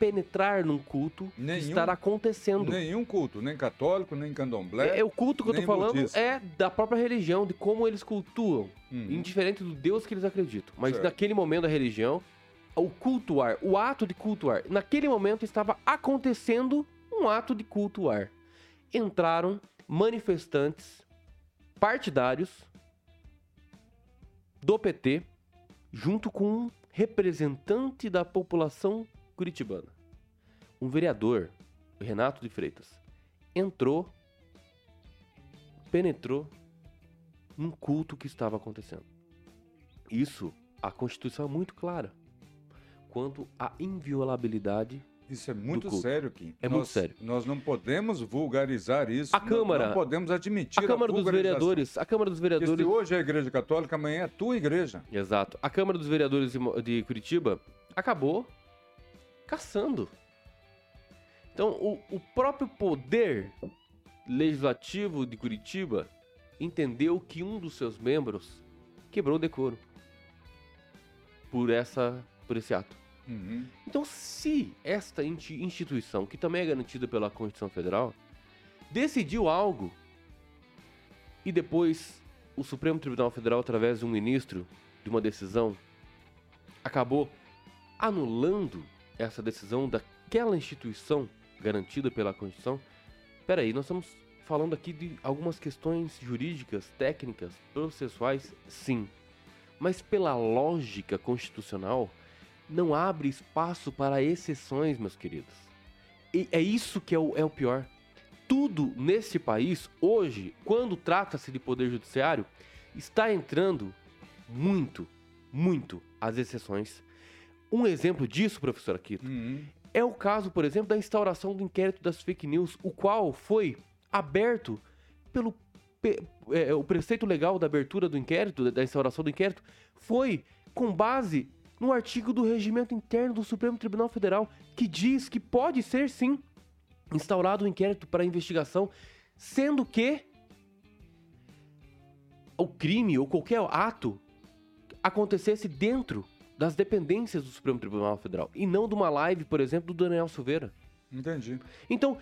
penetrar num culto Nenhum- que estará acontecendo. Nenhum culto, nem católico, nem candomblé. É, o culto que eu tô falando budista. é da própria religião, de como eles cultuam, Uhum. indiferente do Deus que eles acreditam. Mas Certo. naquele momento da religião, o cultuar, o ato de cultuar, naquele momento estava acontecendo um ato de cultuar. Entraram manifestantes partidários do PT junto com um representante da população curitibana. Um vereador, Renato de Freitas, entrou, penetrou num culto que estava acontecendo. Isso, a Constituição é muito clara quanto à inviolabilidade. Isso é muito sério, Kim. É nós, muito sério. Nós não podemos vulgarizar isso. A não- Câmara- Não podemos admitir A Câmara dos vulgarização. Vereadores, a Câmara dos Porque Vereadores se hoje é a Igreja Católica, amanhã é a tua igreja. Exato. A Câmara dos Vereadores de Curitiba acabou caçando. Então, o, o próprio poder legislativo de Curitiba entendeu que um dos seus membros quebrou o decoro por, essa, por esse ato. Uhum. Então, se esta instituição, que também é garantida pela Constituição Federal, decidiu algo e depois o Supremo Tribunal Federal, através de um ministro, de uma decisão, acabou anulando essa decisão daquela instituição garantida pela Constituição, peraí, nós estamos falando aqui de algumas questões jurídicas, técnicas, processuais, sim. Mas pela lógica constitucional, não abre espaço para exceções, meus queridos. E é isso que é o, é o pior. Tudo nesse país, hoje, quando trata-se de poder judiciário, está entrando muito, muito as exceções. Um exemplo disso, professor Aquito, Uhum. é o caso, por exemplo, da instauração do inquérito das fake news, o qual foi aberto pelo pe- é, o preceito legal da abertura do inquérito, da- da instauração do inquérito, foi com base no artigo do regimento interno do Supremo Tribunal Federal, que diz que pode ser sim instaurado um inquérito para investigação, sendo que o crime ou qualquer ato acontecesse dentro das dependências do Supremo Tribunal Federal e não de uma live, por exemplo, do Daniel Silveira. Entendi. Então,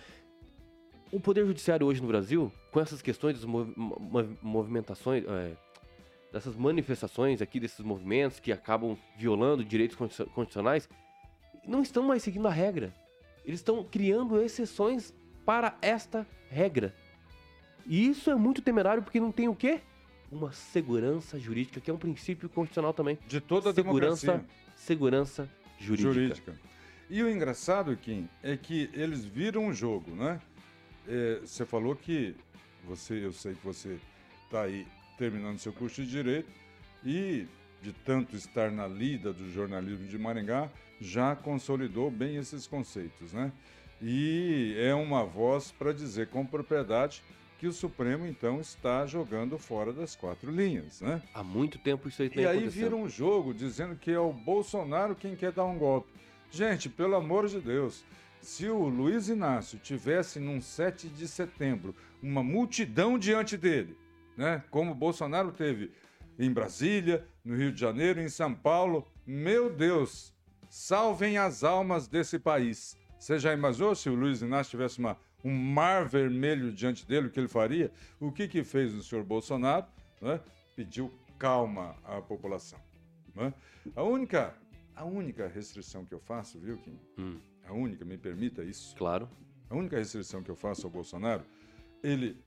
o Poder Judiciário hoje no Brasil, com essas questões das movi- mo- movimentações, é, dessas manifestações aqui, desses movimentos que acabam violando direitos constitu- constitucionais, não estão mais seguindo a regra. Eles estão criando exceções para esta regra. E isso é muito temerário porque não tem o quê? Uma segurança jurídica, que é um princípio constitucional também. De toda a segurança, democracia segurança jurídica. jurídica. E o engraçado, Kim, é que eles viram o jogo, né? É, você falou que você, eu sei que você está aí terminando seu curso de Direito e, de tanto estar na lida do jornalismo de Maringá, já consolidou bem esses conceitos, né? E é uma voz para dizer com propriedade que o Supremo, então, está jogando fora das quatro linhas, né? Há muito tempo isso aí tem E aí vira um jogo dizendo que é o Bolsonaro quem quer dar um golpe. Gente, pelo amor de Deus, se o Luiz Inácio tivesse num 7 de setembro uma multidão diante dele, né? Como o Bolsonaro teve em Brasília, no Rio de Janeiro, em São Paulo, meu Deus, salvem as almas desse país. Você já imaginou se o Luiz Inácio tivesse uma, um mar vermelho diante dele, o que ele faria? O que, que fez o senhor Bolsonaro? né? Pediu calma à população. né? A única a única restrição que eu faço, viu, Kim? Hum. A única, me permita isso. Claro. A única restrição que eu faço ao Bolsonaro, ele.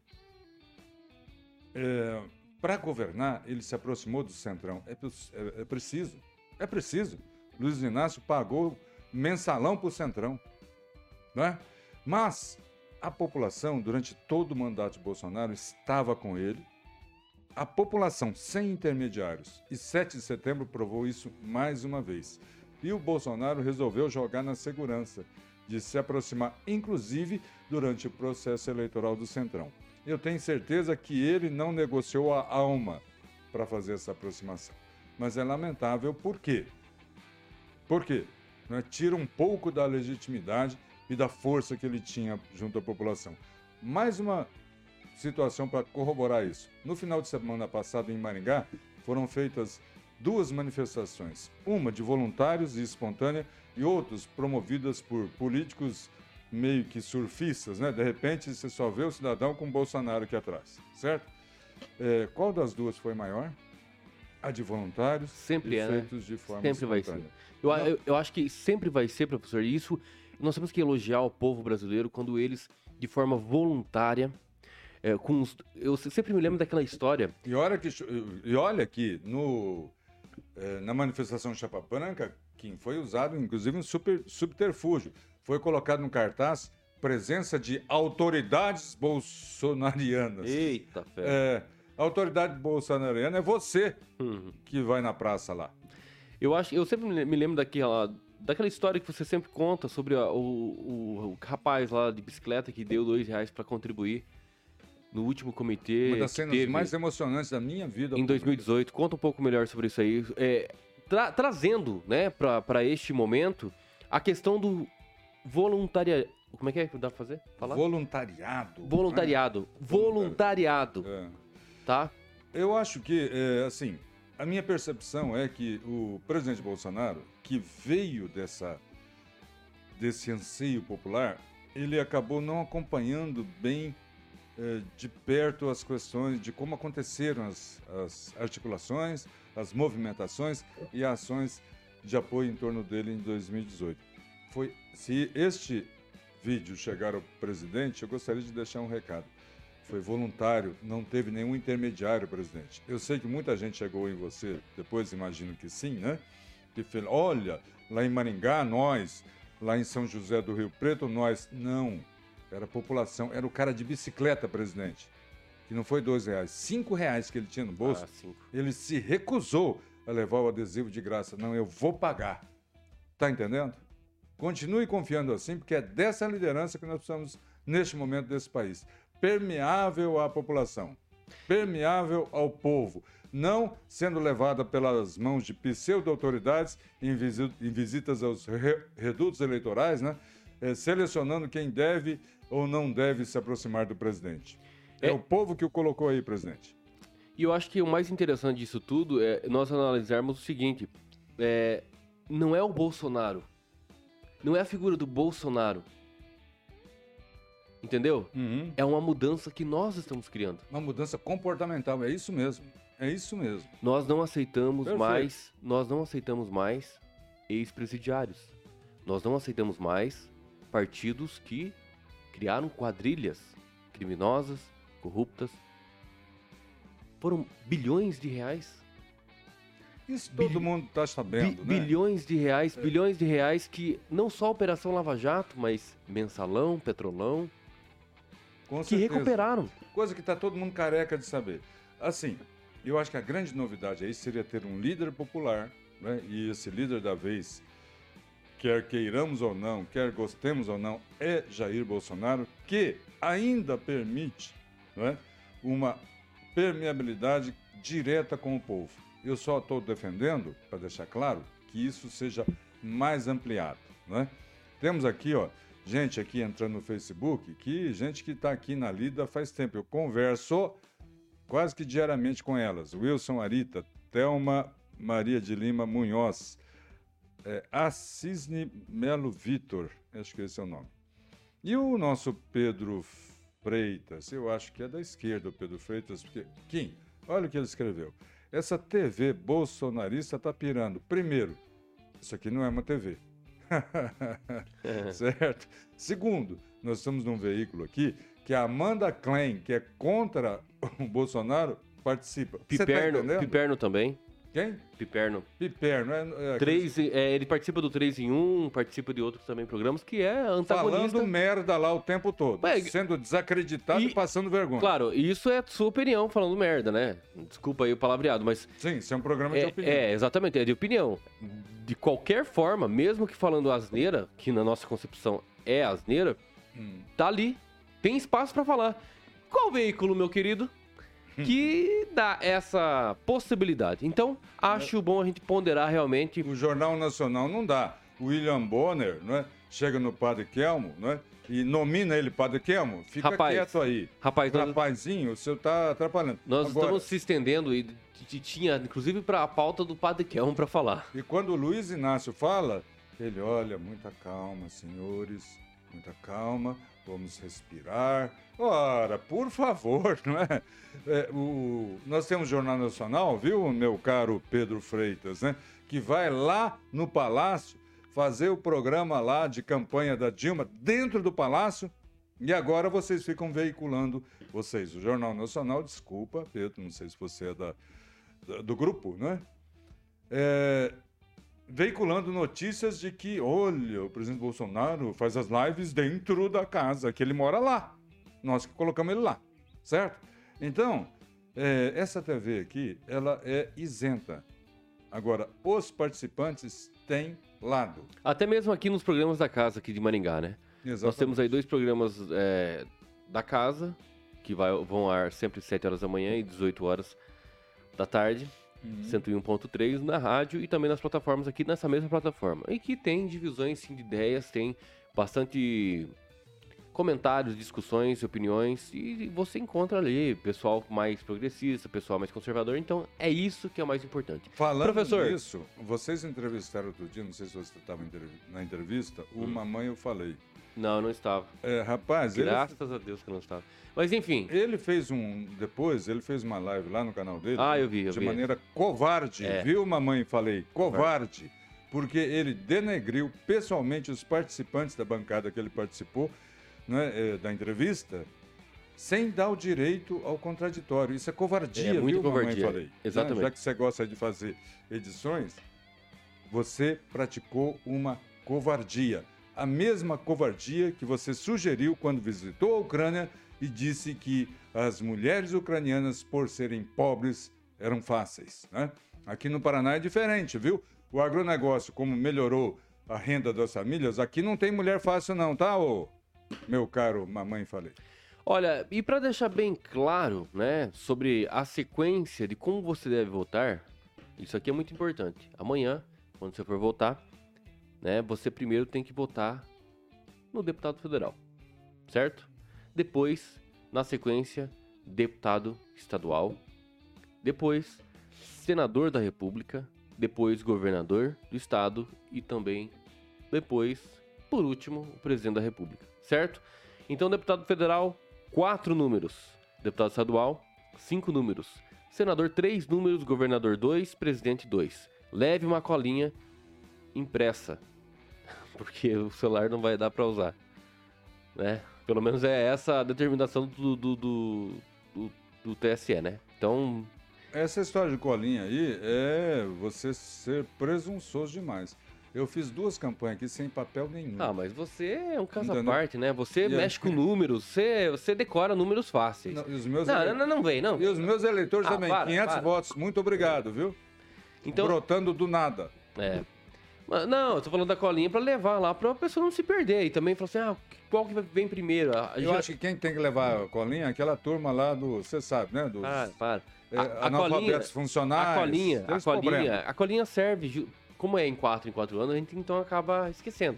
para governar, ele se aproximou do Centrão. É, é- é preciso. É preciso. Luiz Inácio pagou mensalão para o Centrão. Né? Mas a população, durante todo o mandato de Bolsonaro, estava com ele. A população sem intermediários. E 7 de setembro provou isso mais uma vez. E o Bolsonaro resolveu jogar na segurança de se aproximar, inclusive durante o processo eleitoral do Centrão. Eu tenho certeza que ele não negociou a alma para fazer essa aproximação. Mas é lamentável, por quê? Por quê? Né? Tira um pouco da legitimidade e da força que ele tinha junto à população. Mais uma situação para corroborar isso. No final de semana passado, em Maringá, foram feitas duas manifestações, uma de voluntários e espontânea e outras promovidas por políticos meio que surfistas, né? De repente você só vê o cidadão com o Bolsonaro aqui atrás, certo? É, qual das duas foi maior? A de voluntários sempre é, né? feitos de forma sempre vai ser. Eu, eu, eu, acho que sempre vai ser, professor. E isso nós temos que elogiar o povo brasileiro quando eles, de forma voluntária, é, com os, eu sempre me lembro daquela história. E olha que, e olha que no, é, na manifestação Chapa Branca, quem foi usado, inclusive, um super, subterfúgio. Foi colocado no cartaz presença de autoridades bolsonarianas. Eita, fé. É, autoridade bolsonariana é você uhum. que vai na praça lá. Eu acho, eu sempre me lembro daquela, daquela história que você sempre conta sobre o, o, o rapaz lá de bicicleta que deu dois reais para contribuir no último comitê. Uma das cenas mais emocionantes da minha vida. Em 2018. Conta um pouco melhor sobre isso aí. É, tra trazendo, né, para este momento, a questão do voluntariado. Como é que é que dá pra fazer? Falar? Voluntariado. Voluntariado. É. Voluntariado. É. Tá? Eu acho que, é, assim, a minha percepção é que o presidente Bolsonaro, que veio dessa, desse anseio popular, ele acabou não acompanhando bem é, de perto as questões de como aconteceram as, as articulações, as movimentações e ações de apoio em torno dele em 2018. Foi, se este vídeo chegar ao presidente, eu gostaria de deixar um recado. Foi voluntário, não teve nenhum intermediário, presidente. Eu sei que muita gente chegou em você, depois imagino que sim, né? Que fala, olha, lá em Maringá, nós, lá em São José do Rio Preto, nós. Não, era a população, era o cara de bicicleta, presidente. Que não foi dois reais, cinco reais que ele tinha no bolso. Ah, ele se recusou a levar o adesivo de graça. Não, eu vou pagar. Tá entendendo? Continue confiando assim, porque é dessa liderança que nós precisamos neste momento desse país. Permeável à população, permeável ao povo, não sendo levada pelas mãos de pseudo-autoridades em, visitas aos redutos eleitorais, né? É, selecionando quem deve ou não deve se aproximar do presidente. É, é o povo que o colocou aí, presidente. E eu acho que o mais interessante disso tudo é nós analisarmos o seguinte: é, não é o Bolsonaro não é a figura do Bolsonaro. Entendeu? Uhum. É uma mudança que nós estamos criando. Uma mudança comportamental, é isso mesmo. É isso mesmo. Nós não aceitamos Perfeito. mais, nós não aceitamos mais ex-presidiários. Nós não aceitamos mais partidos que criaram quadrilhas criminosas, corruptas. Foram bilhões de reais isso todo Bil mundo está sabendo, Bi né? Bilhões de reais, é. bilhões de reais que não só a Operação Lava Jato, mas Mensalão, Petrolão, Com que certeza. recuperaram. Coisa que está todo mundo careca de saber. Assim, eu acho que a grande novidade aí seria ter um líder popular, né? E esse líder da vez, quer queiramos ou não, quer gostemos ou não, é Jair Bolsonaro, que ainda permite né, uma permeabilidade direta com o povo. Eu só estou defendendo, para deixar claro, que isso seja mais ampliado. Né? Temos aqui, ó, gente aqui entrando no Facebook, que gente que está aqui na lida faz tempo. Eu converso quase que diariamente com elas. Wilson Arita, Thelma Maria de Lima Munhoz, é, Assisne Melo Vitor, acho que esse é o nome. E o nosso Pedro Freitas, eu acho que é da esquerda o Pedro Freitas, porque, Kim, olha o que ele escreveu. Essa TV bolsonarista está pirando. Primeiro, isso aqui não é uma TV. certo? Segundo, nós estamos num veículo aqui que a Amanda Klein, que é contra o Bolsonaro, participa. Piperno, tá Piperno também. Quem? Piperno. Piperno. É, é, Três, é, ele participa do 3 em 1, participa de outros também programas, que é antagonista. Falando merda lá o tempo todo. Ué, sendo desacreditado e, e, passando vergonha. Claro, isso é sua opinião falando merda, né? Desculpa aí o palavreado, mas... Sim, isso é um programa de é, opinião. É, exatamente, é de opinião. De qualquer forma, mesmo que falando asneira, que na nossa concepção é asneira, hum. tá ali. Tem espaço para falar. Qual veículo, meu querido? Que dá essa possibilidade. Então, acho bom a gente ponderar realmente. O Jornal Nacional não dá. William Bonner, não é? chega no Padre Kelmo, né? E nomina ele Padre Kelmo, fica Rapaz, quieto aí. Rapaz, nós, Rapazinho, o senhor tá atrapalhando. nós Agora, estamos se estendendo e tinha, inclusive, para a pauta do Padre Kelmo para falar. E quando o Luiz Inácio fala, ele olha, muita calma, senhores, muita calma, vamos respirar. Ora, por favor, não é? É, o- nós temos Jornal Nacional, viu, meu caro Pedro Freitas, né? Que vai lá no Palácio fazer o programa lá de campanha da Dilma dentro do Palácio. E agora vocês ficam veiculando, vocês, o Jornal Nacional, desculpa, Pedro, não sei se você é da, da- do grupo, não é? Veiculando notícias de que, olha, o presidente Bolsonaro faz as lives dentro da casa, que ele mora lá. Nós que colocamos ele lá, certo? Então, é, essa TV aqui, ela é isenta. Agora, os participantes têm lado. Até mesmo aqui nos programas da casa aqui de Maringá, né? Nós temos aí dois programas é, da casa, que vai- vão ar sempre 7 horas da manhã e 18 horas da tarde. Uhum. 101.3 na rádio e também nas plataformas aqui nessa mesma plataforma. E que tem divisões sim, de ideias, tem bastante comentários, discussões, opiniões e você encontra ali pessoal mais progressista, pessoal mais conservador. Então é isso que é o mais importante. Falando Professor. nisso, vocês entrevistaram outro dia, não sei se você estava na entrevista, o Hum. Mamãe eu falei. Não, não estava. É, rapaz, ele, Graças a Deus que não estava. Mas enfim, ele fez um. Depois, ele fez uma live lá no canal dele. Ah, eu vi, eu de vi. maneira covarde, É. viu, mamãe? Falei, covarde. Porque ele denegriu pessoalmente os participantes da bancada que ele participou né, eh, da entrevista, sem dar o direito ao contraditório. Isso é covardia, É muito viu, mamãe? covardia, Falei. Né? exatamente. Já que você gosta de fazer edições, você praticou uma covardia. A mesma covardia que você sugeriu quando visitou a Ucrânia e disse que as mulheres ucranianas, por serem pobres, eram fáceis. Né? Aqui no Paraná é diferente, viu? O agronegócio, como melhorou a renda das famílias, aqui não tem mulher fácil não, tá, ô? Meu caro mamãe falei. olha, e para deixar bem claro, né, sobre a sequência de como você deve votar, isso aqui é muito importante. Amanhã, quando você for votar, né, você primeiro tem que votar no deputado federal, certo? Depois, na sequência, deputado estadual, depois senador da República, depois governador do estado e também depois, por último, o presidente da República, certo? Então, deputado federal, quatro números. Deputado estadual, cinco números. Senador, três números. Governador, dois. Presidente, dois. Leve uma colinha impressa, porque o celular não vai dar para usar, né? Pelo menos é essa a determinação do, do, do, do, do TSE, né? Então, Essa história de colinha aí é você ser presunçoso demais. Eu fiz duas campanhas aqui sem papel nenhum. ah, mas você é um caso à parte, né? Você E mexe com números, você, você decora números fáceis. Não, os meus Não, ele- não, não vem, não. E os meus eleitores Ah, também, para, 500 para. votos. Muito obrigado, viu? Então, Brotando do nada. É. Não, eu tô falando da colinha pra levar lá pra pessoa não se perder. E também falar assim, ah, qual que vem primeiro? A, Eu acho que quem tem que levar a colinha é aquela turma lá do. Você sabe, né? Dos Para, para. é, A, a colinha, funcionais. a colinha, a colinha, problema. a colinha serve, como é em 4 em 4 anos, a gente então acaba esquecendo.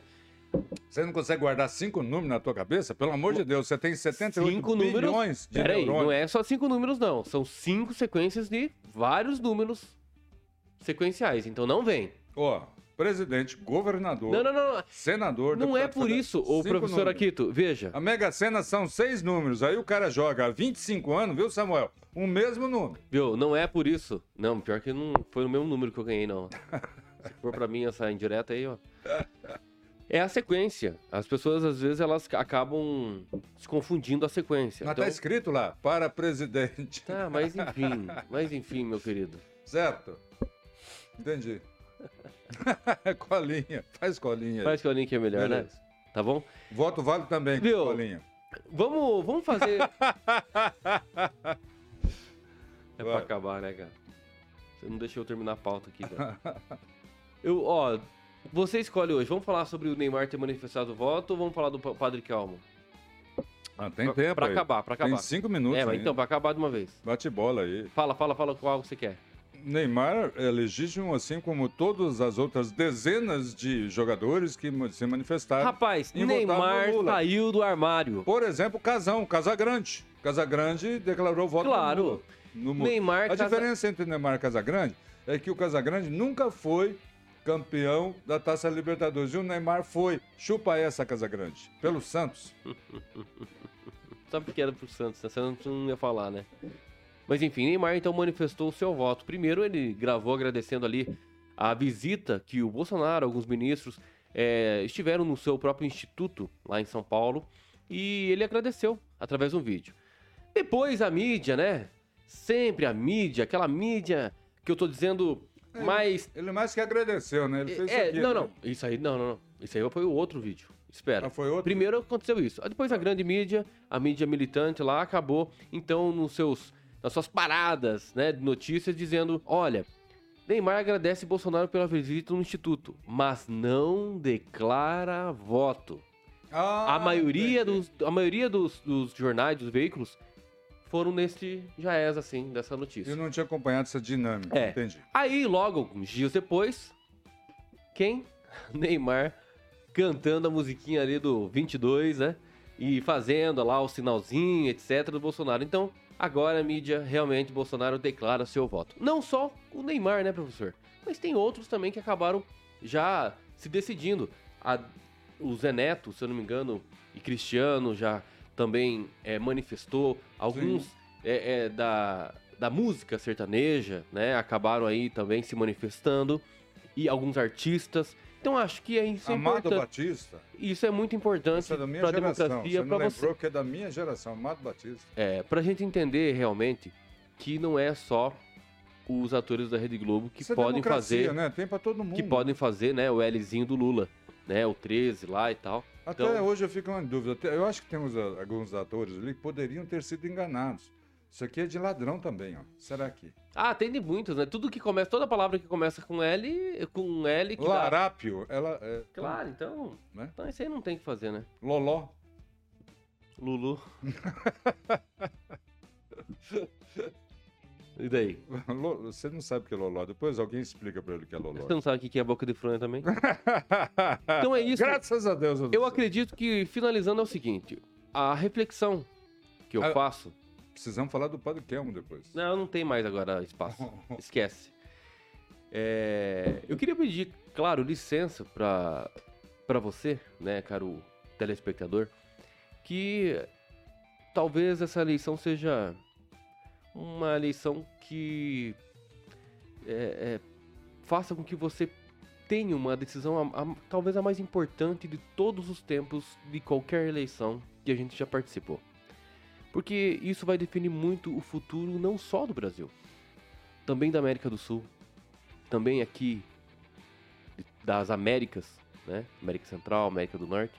Você não consegue guardar cinco números na tua cabeça? Pelo amor de Deus, você tem 78 Cinco bilhões números. de Peraí, neurônios. não é só cinco números, não. São cinco sequências de vários números sequenciais. Então não vem. Ó, presidente, governador, Não, não, não. senador, Não é por federal. isso, ô Cinco professor números. Aquito. Veja. A Mega Sena são seis números. Aí o cara joga há 25 anos, viu, Samuel? Um mesmo número. Viu? Não é por isso. Não, pior que não foi o mesmo número que eu ganhei, não. Se for pra mim essa indireta aí, ó. É a sequência. As pessoas, às vezes, elas acabam se confundindo a sequência. Mas Então... tá escrito lá, para presidente. Tá, mas enfim. Mas enfim, meu querido. Certo? Entendi. colinha. Faz colinha. Faz que o link é melhor, né? Beleza. Tá bom? Voto vale também, Viu? colinha. Vamos, vamos fazer. é pra acabar, né, cara? Você não deixou eu terminar a pauta aqui, cara. Eu, ó, você escolhe hoje. Vamos falar sobre o Neymar ter manifestado voto ou vamos falar do Pa- Padre Calmo? Ah, tem pra, tempo Pra aí. acabar, pra Tem acabar. cinco minutos É, mas então, pra acabar de uma vez. Bate bola aí. Fala, fala, fala qual você quer. Neymar é legítimo, assim como todas as outras dezenas de jogadores que se manifestaram. Rapaz, Neymar saiu do armário. Por exemplo, Casão, Casagrande. Casagrande declarou voto claro. no, no Neymar, A Casa... diferença entre Neymar e Casagrande é que o Casagrande nunca foi campeão da Taça Libertadores. E o Neymar foi. Chupa essa, Casagrande. Pelo Santos. Sabe que era pro Santos, né? Você não ia falar, né? Mas enfim, Neymar então manifestou o seu voto. Primeiro, ele gravou agradecendo ali a visita que o Bolsonaro, alguns ministros, é, estiveram no seu próprio instituto lá em São Paulo e ele agradeceu através de um vídeo. Depois a mídia, né? Sempre a mídia, aquela mídia que eu tô dizendo é, mais. Ele mais que agradeceu, né? Ele fez é, isso aqui, não, não. Isso aí, não, não, não. Isso aí foi o outro vídeo. Espera. Ah, foi outro? Primeiro aconteceu isso. Depois a grande mídia, a mídia militante lá, acabou, então, nos seus nas suas paradas né, de notícias dizendo: olha, Neymar agradece Bolsonaro pela visita no Instituto, mas não declara voto. Ah, a maioria, dos, a maioria dos, dos jornais, dos veículos, foram nesse jaez, assim, dessa notícia. Eu não tinha acompanhado essa dinâmica, é. entendi. Aí, logo, alguns dias depois, quem? Neymar cantando a musiquinha ali do 22, né? E fazendo lá o sinalzinho, etc, do Bolsonaro. Então, Agora a mídia realmente Bolsonaro declara seu voto. Não só o Neymar, né, professor? Mas tem outros também que acabaram já se decidindo. A, o Zé Neto, se eu não me engano, e Cristiano já também é, manifestou. Alguns é, é, da, da música sertaneja, né, acabaram aí também se manifestando. E alguns artistas. Então acho que é isso é Amado importante. Batista. Isso é muito importante é para a democracia. Para você lembrou que é da minha geração, Amado Batista. É, para a gente entender realmente que não é só os atores da Rede Globo que isso é podem é fazer, né? Tem para todo mundo. Que podem fazer, né, o Lzinho do Lula, né, o 13 lá e tal. Até então... hoje eu fico em dúvida. Eu acho que tem uns, alguns atores ali que poderiam ter sido enganados. Isso aqui é de ladrão também, ó. Será que? Ah, tem de muitos, né? Tudo que começa, toda palavra que começa com L, com L que Larápio, dá... ela é... Claro, então, né? então isso aí não tem que fazer, né? Loló. Lulu. e daí? Você não sabe o que é loló. Depois alguém explica pra ele o que é loló. Você não sabe o que é boca de fronha também? então é isso. Graças a Deus. Eu, eu acredito que, finalizando, é o seguinte. A reflexão que eu a... faço Precisamos falar do Padre Kelmo depois. Não, não tem mais agora espaço. Esquece. É, eu queria pedir, claro, licença para para você, né, caro telespectador, que talvez essa eleição seja uma eleição que é, é, faça com que você tenha uma decisão, a, a, talvez a mais importante de todos os tempos de qualquer eleição que a gente já participou. Porque isso vai definir muito o futuro não só do Brasil, também da América do Sul, também aqui das Américas, né? América Central, América do Norte,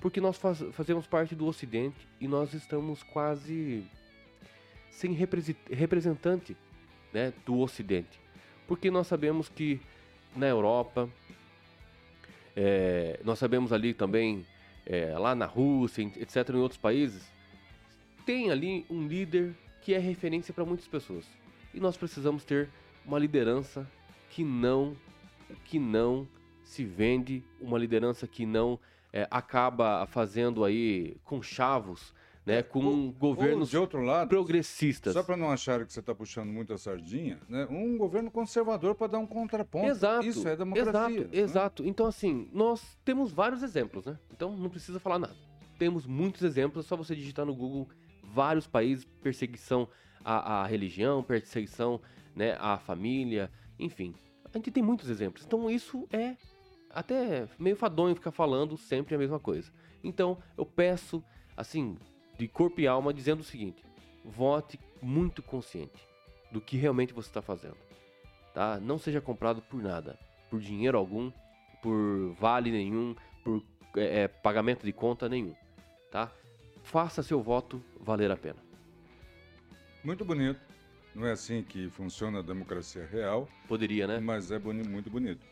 porque nós faz, fazemos parte do Ocidente e nós estamos quase sem representante né, do Ocidente. Porque nós sabemos que na Europa, é, nós sabemos ali também, é, lá na Rússia, etc., em outros países, tem ali um líder que é referência para muitas pessoas. E nós precisamos ter uma liderança que não que não se vende, uma liderança que não é, acaba fazendo aí com chavos, né, com ou, governos ou de outro lado, progressistas. Só para não acharem que você está puxando muito a sardinha, né, um governo conservador para dar um contraponto. Exato. Isso é democracia. Exato, né? exato. Então assim, nós temos vários exemplos, né? Então não precisa falar nada. Temos muitos exemplos, é só você digitar no Google vários países, perseguição à, à religião, perseguição né, à família, enfim. A gente tem muitos exemplos. Então isso é até meio fadonho ficar falando sempre a mesma coisa. Então eu peço, assim, de corpo e alma, dizendo o seguinte: vote muito consciente do que realmente você está fazendo. Tá? Não seja comprado por nada, por dinheiro algum, por vale nenhum, por é, é pagamento de conta nenhum. Tá? Faça seu voto valer a pena. Muito bonito. Não é assim que funciona a democracia real. Poderia, né? Mas é boni muito bonito.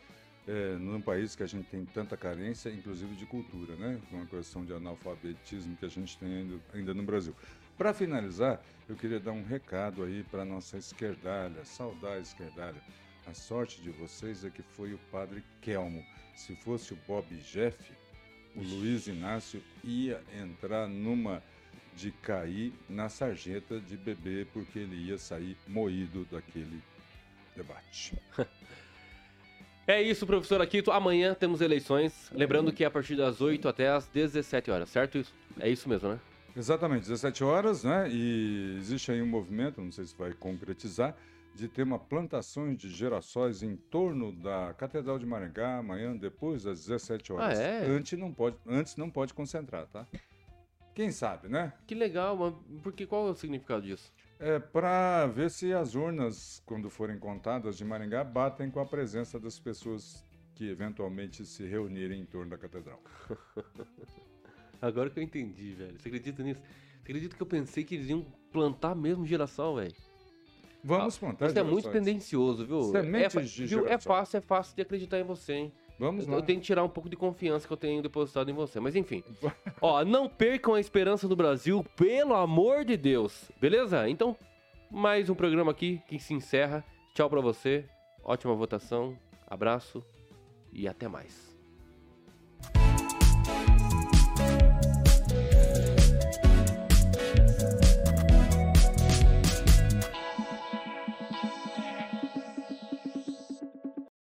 É, num país que a gente tem tanta carência, inclusive de cultura, né? Com a questão de analfabetismo que a gente tem ainda, ainda no Brasil. Para finalizar, eu queria dar um recado aí para nossa esquerdalha, saudar a esquerdalha. A sorte de vocês é que foi o padre Kelmo. Se fosse o Bob Jeff, o Luiz Inácio ia entrar numa de cair na sarjeta de bebê, porque ele ia sair moído daquele debate. É isso, professor Aquito. Amanhã temos eleições. Lembrando que é a partir das 8 até as 17 horas, certo? É isso mesmo, né? Exatamente, 17 horas, né? E existe aí um movimento, não sei se vai concretizar, de ter uma plantação de girassóis em torno da Catedral de Maringá amanhã, depois das 17 horas. Ah, é? Antes não pode, antes não pode concentrar, tá? Quem sabe, né? Que legal, mas porque qual é o significado disso? É para ver se as urnas, quando forem contadas de Maringá, batem com a presença das pessoas que eventualmente se reunirem em torno da catedral. Agora que eu entendi, velho. Você acredita nisso? Você acredita que eu pensei que eles iam plantar mesmo girassol, velho? Vamos plantar Você é muito tendencioso, viu? Sementes é, de viu? é fácil, é fácil de acreditar em você, hein? Vamos Eu, lá. eu tenho que tirar um pouco de confiança que eu tenho depositado em você. Mas enfim. Ó, não percam a esperança do Brasil, pelo amor de Deus. Beleza? Então, mais um programa aqui que se encerra. Tchau pra você. Ótima votação. Abraço e até mais.